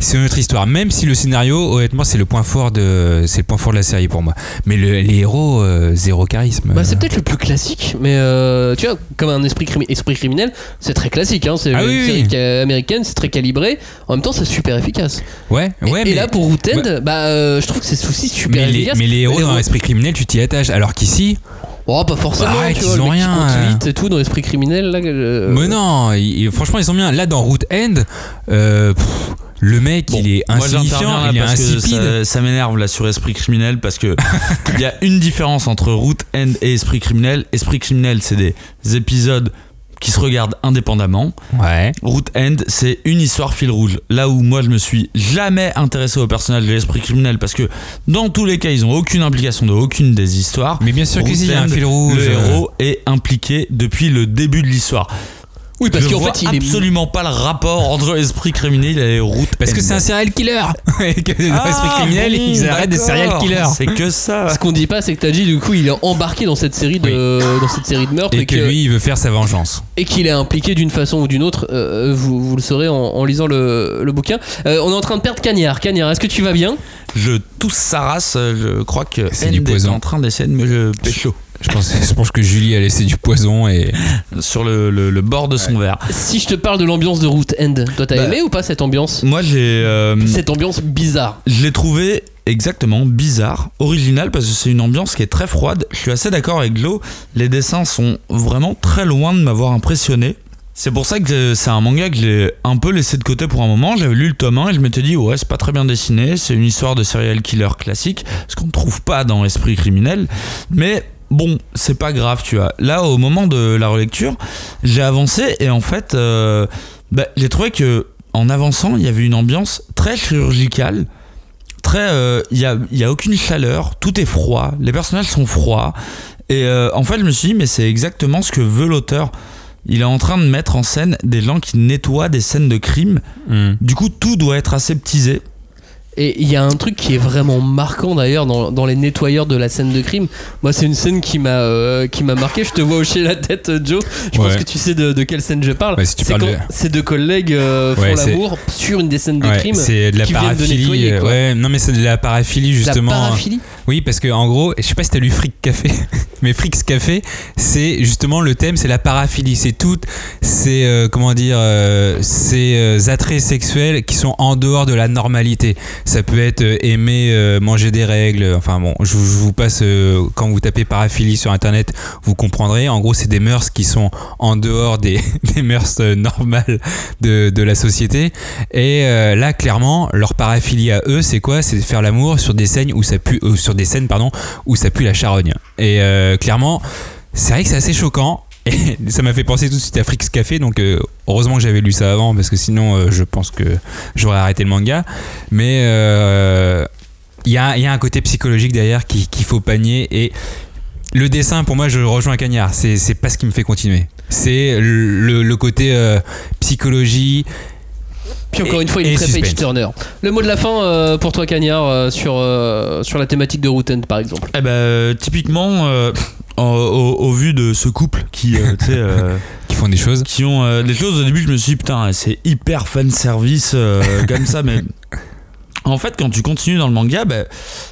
c'est une autre histoire même si le scénario honnêtement c'est le point fort de c'est le point fort de la série pour moi mais le- les héros euh, zéro charisme Bah, c'est peut-être le plus classique, mais euh, tu vois, comme un esprit, crimi- esprit criminel, c'est très classique. Hein, c'est Ah une oui, série oui. américaine, c'est très calibré. En même temps, c'est super efficace. ouais Et- ouais et, mais là, pour Rooted, bah, euh, je trouve que c'est aussi super mais les, efficace. mais les héros Les dans l'esprit criminel, tu t'y attaches. Alors qu'ici, Oh, pas forcément, Bah, tu vois, ils le ont mec qui rien, compte vite et tout dans l'esprit criminel. Là, euh, mais non, franchement, ils sont bien. Là, dans Root End, euh, pff, le mec, il est Moi, j'interviens insignifiant, là il est parce que insipide. ça, ça m'énerve là sur Esprit criminel parce que il y a une différence entre Root End et Esprit criminel. Esprit criminel, c'est des épisodes qui se regardent indépendamment. Ouais. Root End, c'est une histoire fil rouge. Là où moi je me suis jamais intéressé au personnage de l'esprit criminel parce que dans tous les cas ils ont aucune implication de aucune des histoires. Mais bien sûr il y a un fil rouge. Le héros est impliqué depuis le début de l'histoire. Oui, parce qu'en fait, il est. absolument pas le rapport entre esprit criminel et Root Parce que c'est un serial killer. Que Ah, l'esprit criminel, ils arrêtent des serial killers. C'est que ça. Ce qu'on dit pas, c'est que Taji, du coup, il est embarqué dans cette série de, dans cette série de meurtres Et que lui, il veut faire sa vengeance. et qu'il est impliqué d'une façon ou d'une autre. euh, vous, vous le saurez en, en lisant le, le bouquin. Euh, on est en train de perdre Cagnard. Cagnard, est-ce que tu vas bien? Je tousse sa race, je crois que C'est du End est poison. en train d'essayer de me pécho Je pense, je pense que Julie a laissé du poison et. sur le, le- le bord de son verre. Si je te parle de l'ambiance de Root End, toi t'as Bah, aimé ou pas cette ambiance? Moi j'ai. euh, Cette ambiance bizarre. Je l'ai trouvé exactement bizarre, original parce que c'est une ambiance qui est très froide. Je suis assez d'accord avec Glo, les dessins sont vraiment très loin de m'avoir impressionné. C'est pour ça que c'est un manga que j'ai un peu laissé de côté pour un moment. J'avais lu le tome 1 et je m'étais dit, ouais, c'est pas très bien dessiné, c'est une histoire de serial killer classique, ce qu'on ne trouve pas dans Esprit criminel. Mais bon, c'est pas grave, tu vois. Là, au moment de la relecture, j'ai avancé et en fait, euh, bah, j'ai trouvé que en avançant, il y avait une ambiance très chirurgicale très euh, il y, a, y a aucune chaleur tout est froid les personnages sont froids et euh, en fait je me suis dit mais c'est exactement ce que veut l'auteur il est en train de mettre en scène des gens qui nettoient des scènes de crime Hmm. du coup tout doit être aseptisé Et il y a un truc qui est vraiment marquant d'ailleurs dans, dans les nettoyeurs de la scène de crime. Moi, c'est une scène qui m'a euh, qui m'a marqué. Je te vois hocher la tête, euh, Joe. Je pense que tu sais de, de quelle scène je parle. Ouais, si tu c'est quand de- ces deux collègues euh, font Ouais, l'amour sur une des scènes de crime. c'est de la qui viennent de paraphilie. nettoyer, ouais, non, mais c'est de la paraphilie justement. La paraphilie. Oui, parce que en gros, je sais pas si t'as lu Frick Café, mais Fricks Café, c'est justement le thème, c'est la paraphilie. C'est tout, c'est euh, comment dire, euh, ces euh, attraits sexuels qui sont en dehors de la normalité. Ça peut être euh, aimer euh, manger des règles. Enfin bon, je, vous- passe euh, quand vous tapez paraphilie sur internet, vous comprendrez. En gros, c'est des mœurs qui sont en dehors des, mœurs normales de, la société. Et là, clairement, leur paraphilie à eux, c'est quoi? C'est faire l'amour sur des scènes où ça pue, sur des scènes pardon, où ça pue la charogne. Et clairement, c'est vrai que c'est assez choquant. Et ça m'a fait penser tout de suite à Frix Café, donc euh, heureusement que j'avais lu ça avant, parce que sinon euh, je pense que j'aurais arrêté le manga. Mais euh, il y, a, il y a un côté psychologique derrière qui- qu'il faut panier. Et le dessin, pour moi, je rejoins Cagnard. C'est pas ce qui me fait continuer. C'est le, le côté euh, psychologie. Puis encore Et- une fois, il est et très page turner. Le mot de la fin euh, pour toi, Cagnard, euh, sur, euh, sur la thématique de Root End, par exemple. eh ben typiquement euh, au, au- au vu de ce couple qui euh, euh, qui font des choses. qui ont euh, des choses. Au début je me suis dit putain c'est hyper fan service euh, comme ça mais en fait quand tu continues dans le manga bah,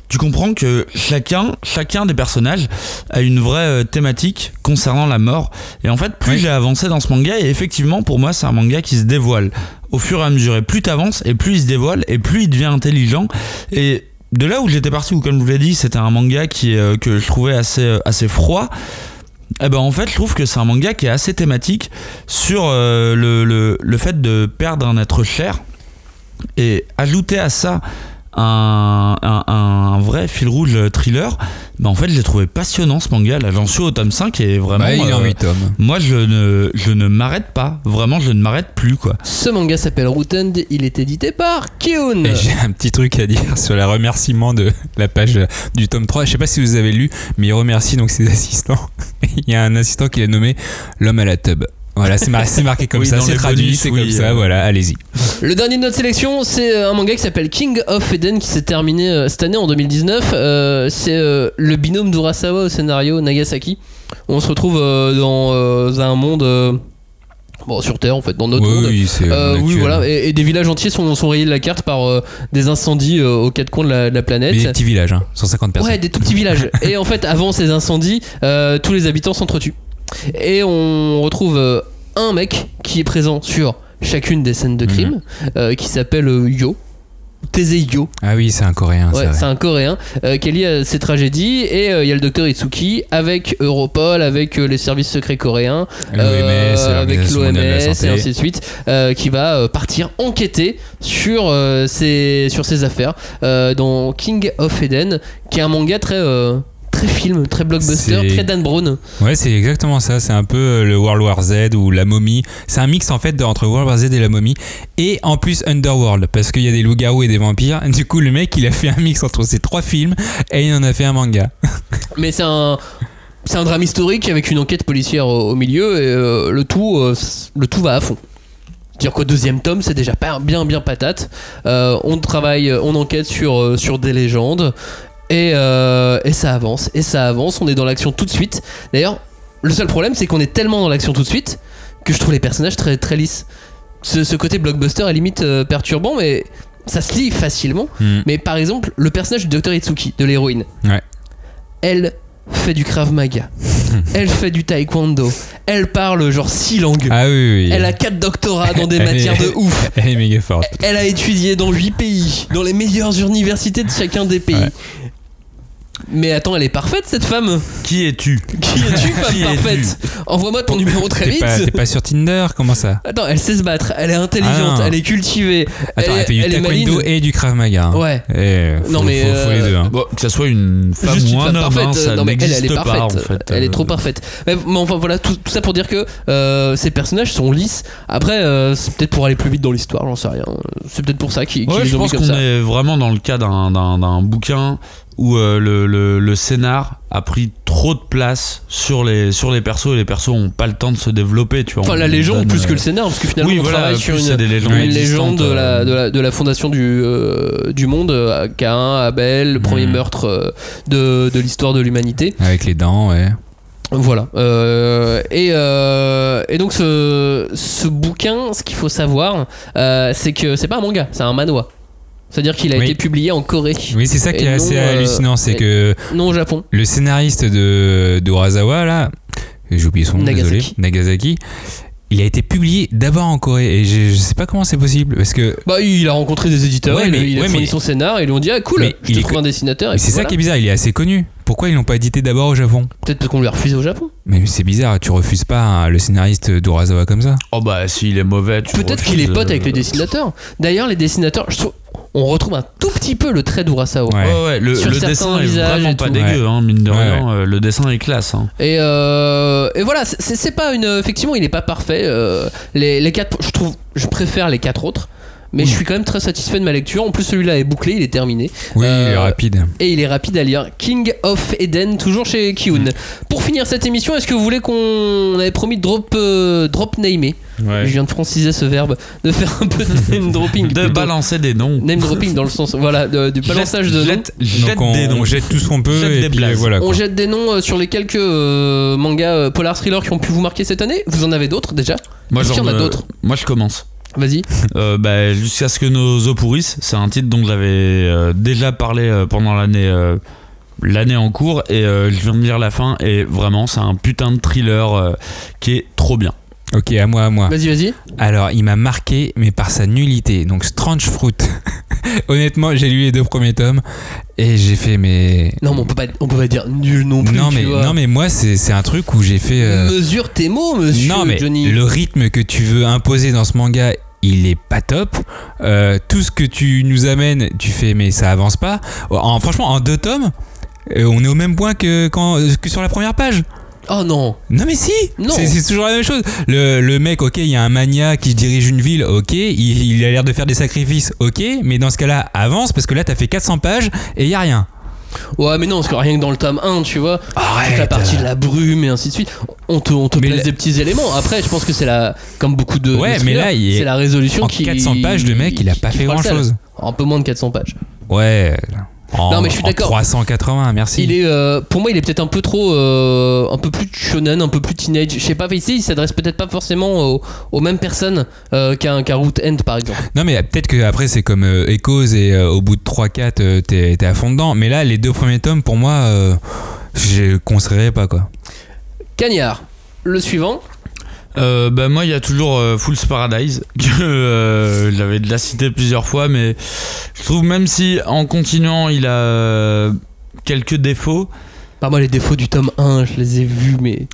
tu comprends que chacun chacun des personnages a une vraie euh, thématique concernant la mort. Et en fait plus Oui. j'ai avancé dans ce manga et effectivement pour moi c'est un manga qui se dévoile. Au fur et à mesure. Et plus t'avances et plus il se dévoile et plus il devient intelligent. Et de là où j'étais parti où comme je vous l'ai dit c'était un manga euh, que je trouvais assez euh, assez froid eh ben en fait, je trouve que c'est un manga qui est assez thématique sur euh, le fait de perdre un être cher. Et ajouter à ça un, un, un vrai fil rouge euh, thriller, bah en fait, je l'ai trouvé passionnant ce manga. Là, j'en suis au tome 5 et vraiment. Bah, il est en euh, 8 tomes. moi, je ne, je ne m'arrête pas. Vraiment, je ne m'arrête plus, quoi. Ce manga s'appelle Rootend, il est édité par. Et j'ai un petit truc à dire sur les remerciements de la page du tome 3. Je sais pas si vous avez lu, mais il remercie donc ses assistants. Il y a un assistant qui l'a nommé l'homme à la tub. Voilà, c'est mar- c'est marqué comme Oui, ça, c'est traduit, c'est oui, comme ça, euh. voilà, allez-y. Le dernier de notre sélection, c'est euh, un manga qui s'appelle King of Eden qui s'est terminé euh, cette année en 2019. Euh, c'est euh, le binôme d'Urasawa au scénario Nagasaki. On se retrouve euh, dans euh, un monde. euh, bon, sur Terre en fait, dans notre Oui, monde. oui, Euh, oui, voilà, et, et des villages entiers sont, sont rayés de la carte par euh, des incendies euh, aux quatre coins de la, de la planète. Mais des petits villages, hein, 150 personnes. Ouais, des tout petits villages. Et en fait, avant ces incendies, euh, tous les habitants s'entretuent. Et on retrouve euh, un mec qui est présent sur chacune des scènes de crime, euh, qui s'appelle euh, Yo. Yo, Ah oui, c'est un coréen, ouais, c'est un coréen euh, qui est lié à ces tragédies. Et euh, il y a le docteur Itsuki avec Europol, avec euh, les services secrets coréens, avec l'OMS et ainsi de suite, qui va partir enquêter sur, ces, sur ces affaires dans King of Eden, qui est un manga très, euh, très film, très blockbuster, très Dan Brown. Ouais, c'est exactement ça. C'est un peu euh, le World War Z ou la momie. C'est un mix en fait entre World War Z et la momie. Et en plus Underworld, parce qu'il y a des loups-garous et des vampires. Du coup, le mec, il a fait un mix entre ces trois films et il en a fait un manga. Mais c'est un. C'est un drame historique avec une enquête policière au, milieu et euh, le tout, euh, le tout va à fond. Dire qu'au deuxième tome, c'est déjà bien bien patate. Euh, on travaille, on enquête sur sur des légendes et, euh, et ça avance et ça avance. On est dans l'action tout de suite. D'ailleurs, le seul problème, c'est qu'on est tellement dans l'action tout de suite que je trouve les personnages très très lisses. Ce, ce côté blockbuster est limite euh, perturbant, mais ça se lit facilement. Hmm. Mais par exemple, le personnage du Dr Itsuki, de l'héroïne, Ouais. elle fait du Krav Maga, elle fait du Taekwondo, elle parle genre six langues, Ah oui, oui. oui. elle a quatre doctorats dans des est- matières de ouf, Elle est méga forte. elle a étudié dans huit pays, dans les meilleures universités de chacun des pays. Ouais. Mais attends, elle est parfaite cette femme Qui es-tu Qui es-tu, femme Qui parfaite Envoie-moi ton numéro très vite t'es pas sur Tinder Comment ça Attends, elle sait se battre, elle est intelligente, Ah elle est cultivée, Attends, elle, est- fait du elle taekwondo et du krav maga. hein. Ouais. Et faut, Non, mais, faut, faut les euh, deux. hein. Bon, que ça soit une femme Juste ou une un femme homme, parfaite. hein, ça non mais elle, elle est parfaite. pas en fait. Elle est Euh, trop parfaite. Mais, mais enfin voilà, tout, tout ça pour dire que euh, ces personnages sont lisses. Après, euh, c'est peut-être pour aller plus vite dans l'histoire, j'en sais rien. C'est peut-être pour ça qu'ils Ouais, les je ont pense qu'on est vraiment dans le cas d'un- d'un d'un bouquin où euh, le, le, le scénar a pris trop de place sur les, sur les persos et les persos ont pas le temps de se développer. Tu vois, Enfin, la légende donne, plus euh, que le scénar, parce que finalement Oui, on voilà, travaille sur une, c'est des légendes une existantes, légende de la, euh, de, la, de la fondation du, euh, du monde, euh, Cain, Abel, le premier Mhm. meurtre euh, de, de l'histoire de l'humanité. Avec les dents, ouais. Voilà. Euh, et, euh, et donc ce, ce bouquin, ce qu'il faut savoir, euh, c'est que c'est pas un manga, c'est un manhwa. C'est-à-dire qu'il a Oui. été publié en Corée, Oui, c'est ça qui est assez non, euh, hallucinant. C'est que non au Japon. le scénariste de d'Urasawa là, j'ai oublié son nom, Nagasaki. désolé, Nagasaki, il a été publié d'abord en Corée et je, je sais pas comment c'est possible parce que Bah, il a rencontré des éditeurs, Ouais, il, mais- il a ouais, fourni mais- son scénar et ils lui ont dit ah cool, Mais je il te est trouve un dessinateur. c'est ça qui est bizarre, il est assez connu. Pourquoi ils l'ont pas édité d'abord au Japon Peut-être parce qu'on lui a refusé au Japon. Mais c'est bizarre, tu refuses pas hein, le scénariste d'Urasawa comme ça. Oh bah s'il est mauvais, tu Peut-être qu'il est pote euh, avec les dessinateurs. D'ailleurs, les dessinateurs, je trouve, on retrouve un tout petit peu le trait d'Urasawa. Ouais. Ouais, ouais, le, Sur le certains dessin est visages vraiment et pas dégueu, hein, mine de Ouais, rien. euh, Le dessin est classe. hein. Et, euh, et voilà, c'est- pas une. Effectivement, il est pas parfait. euh, les, les quatre, je trouve, je préfère les quatre autres. Mais je suis quand même très satisfait de ma lecture. En plus, celui-là est bouclé, il est terminé. Oui, Euh, il est rapide. Et il est rapide à lire. King of Eden, toujours chez Kiun. Pour finir cette émission, est-ce que vous voulez qu'on on avait promis de drop, euh, drop namer Je viens de franciser ce verbe, de faire un peu de name dropping. De plutôt. balancer des noms. Name dropping dans le sens, voilà, de- du balançage de noms. Jette, jette Donc on, des noms. on jette tout ce qu'on peut Jette et des puis voilà. On jette des noms euh, sur les quelques euh, mangas euh, polar thriller qui ont pu vous marquer cette année. Vous en avez d'autres déjà? Moi, Est-ce qu'il y en a j'en, euh, d'autres? Moi je commence. Vas-y. Euh, bah, Jusqu'à ce que nos os pourrissent, c'est un titre dont j'avais euh, déjà parlé euh, pendant l'année l'année en cours et je viens de lire la fin et vraiment c'est un putain de thriller qui est trop bien. Ok, à moi, à moi. Vas-y, vas-y. Alors, il m'a marqué, mais par sa nullité. Donc, Strange Fruit. Honnêtement, j'ai lu les deux premiers tomes et j'ai fait mais. Non, mais on peut pas, on peut pas dire nul non plus. non tu mais vois. non mais moi c'est un truc où j'ai fait. euh, Mesure tes mots, monsieur non mais Johnny. le rythme que tu veux imposer dans ce manga il est pas top. Euh, tout ce que tu nous amènes, tu fais, mais ça avance pas. En, franchement, en deux tomes, euh, on est au même point que, quand, que sur la première page. Oh non Non mais si Non. C'est toujours la même chose. Le, le mec, ok, il y a un mania qui dirige une ville, ok, il, il a l'air de faire des sacrifices, ok, mais dans ce cas-là, avance parce que là, t'as fait 400 pages et il y a rien. Ouais, mais non, parce que rien que dans le tome 1, tu vois, Arrête. toute la partie de la brume et ainsi de suite, on te, on te Mais place la- des petits éléments. Après, je pense que c'est la. Comme beaucoup de. Ouais, mais là, il est- c'est la résolution en qui. 400 pages, le mec, il a pas fait sel. grand-chose. Un peu moins de 400 pages. Ouais. En, Non, mais je suis d'accord. 380, merci. Il est, euh, pour moi, il est peut-être un peu trop, euh, un peu plus shonen, un peu plus teenage. Je sais pas, ici, il s'adresse peut-être pas forcément aux, aux mêmes personnes euh, qu'un qu'un Root End, par exemple. Non mais peut-être que après c'est comme euh, Echoes et au bout de 3-4 euh, t'es t'es à fond dedans. Mais là les deux premiers tomes pour moi je conseillerais pas quoi. Cagnard, le suivant. Euh, bah moi il y a toujours euh, Fool's Paradise que euh, j'avais déjà cité plusieurs fois mais je trouve même si en continuant il a euh, quelques défauts Bah, moi, les défauts du tome 1, je les ai vus, mais.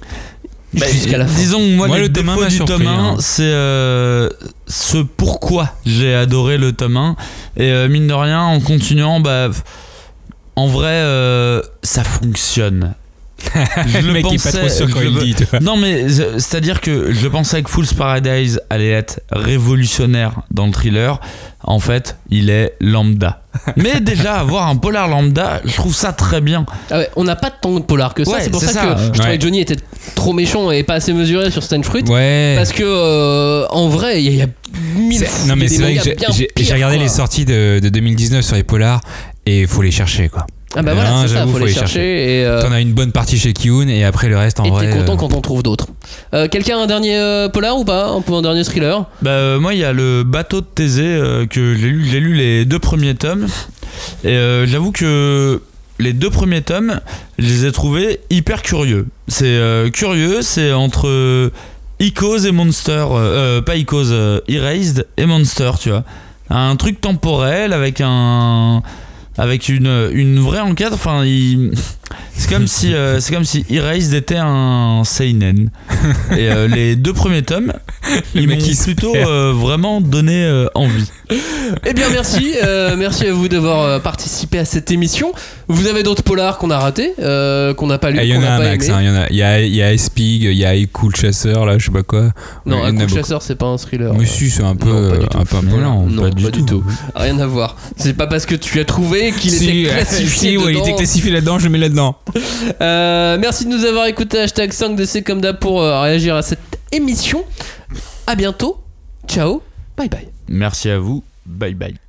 bah, jusqu'à la fin. disons que moi, Moi, les le défauts du surpris, tome 1 hein. c'est euh, ce pourquoi j'ai adoré le tome 1 et euh, mine de rien en continuant bah en vrai euh, ça fonctionne je le mec est pas trop sûr quand il dit. tu vois. non mais c'est- c'est-à-dire que je pensais que Fool's Paradise allait être révolutionnaire dans le thriller. En fait, il est lambda. Mais déjà avoir un polar lambda, je trouve ça très bien. Ah ouais, on n'a pas tant de polar que ça. Ouais, c'est pour ça, ça, que ouais. je trouvais que Johnny était trop méchant et pas assez mesuré sur Stand Fruit. Ouais. Parce que, euh, en vrai, il y, a- il y a mille Non mais c'est vrai que j'ai- regardé quoi. les sorties de, de 2019 sur les polars et il faut les chercher quoi. Ah bah voilà, Hein, c'est ça, faut les chercher. Et euh, T'en as une bonne partie chez Kiun et après le reste en et vrai. t'es content euh, quand on trouve d'autres. Euh, Quelqu'un a un dernier euh, polar ou pas Un peu un dernier thriller? Bah, euh, moi, il y a le bateau de Thésée euh, que j'ai lu, j'ai lu les deux premiers tomes. Et euh, j'avoue que les deux premiers tomes, je les ai trouvés hyper curieux. C'est euh, curieux, c'est entre Icos et Monster. pas Icos, euh, Erased et Monster, tu vois. Un truc temporel avec un. Avec une, vraie enquête, enfin, il- c'est comme si euh, c'est comme si Erased était un seinen. Et euh, les deux premiers tomes, ils m'ont plutôt euh, vraiment donné euh, envie. Eh bien merci, euh, merci à vous d'avoir participé à cette émission. Vous avez d'autres polars qu'on a ratés, euh, qu'on n'a pas lu, Ah, Il y qu'on en a n'a un pas max, aimé. hein, il y en a. Il y a, il y a Espig, il y a Cool Chasseur là, je sais pas quoi. Non, y de beaucoup. chasseur, c'est pas un thriller. Mais si, c'est un peu, Non, pas du tout. un peu non. Non, pas du tout. Rien à voir. C'est pas parce que tu as trouvé qu'il Si, était classifié si, ouais, il était classifié là-dedans, je le mets là-dedans. Euh, merci de nous avoir écouté. Hashtag 5DC comme pour euh, réagir à cette émission. À bientôt. Ciao. Bye bye. Merci à vous. Bye bye.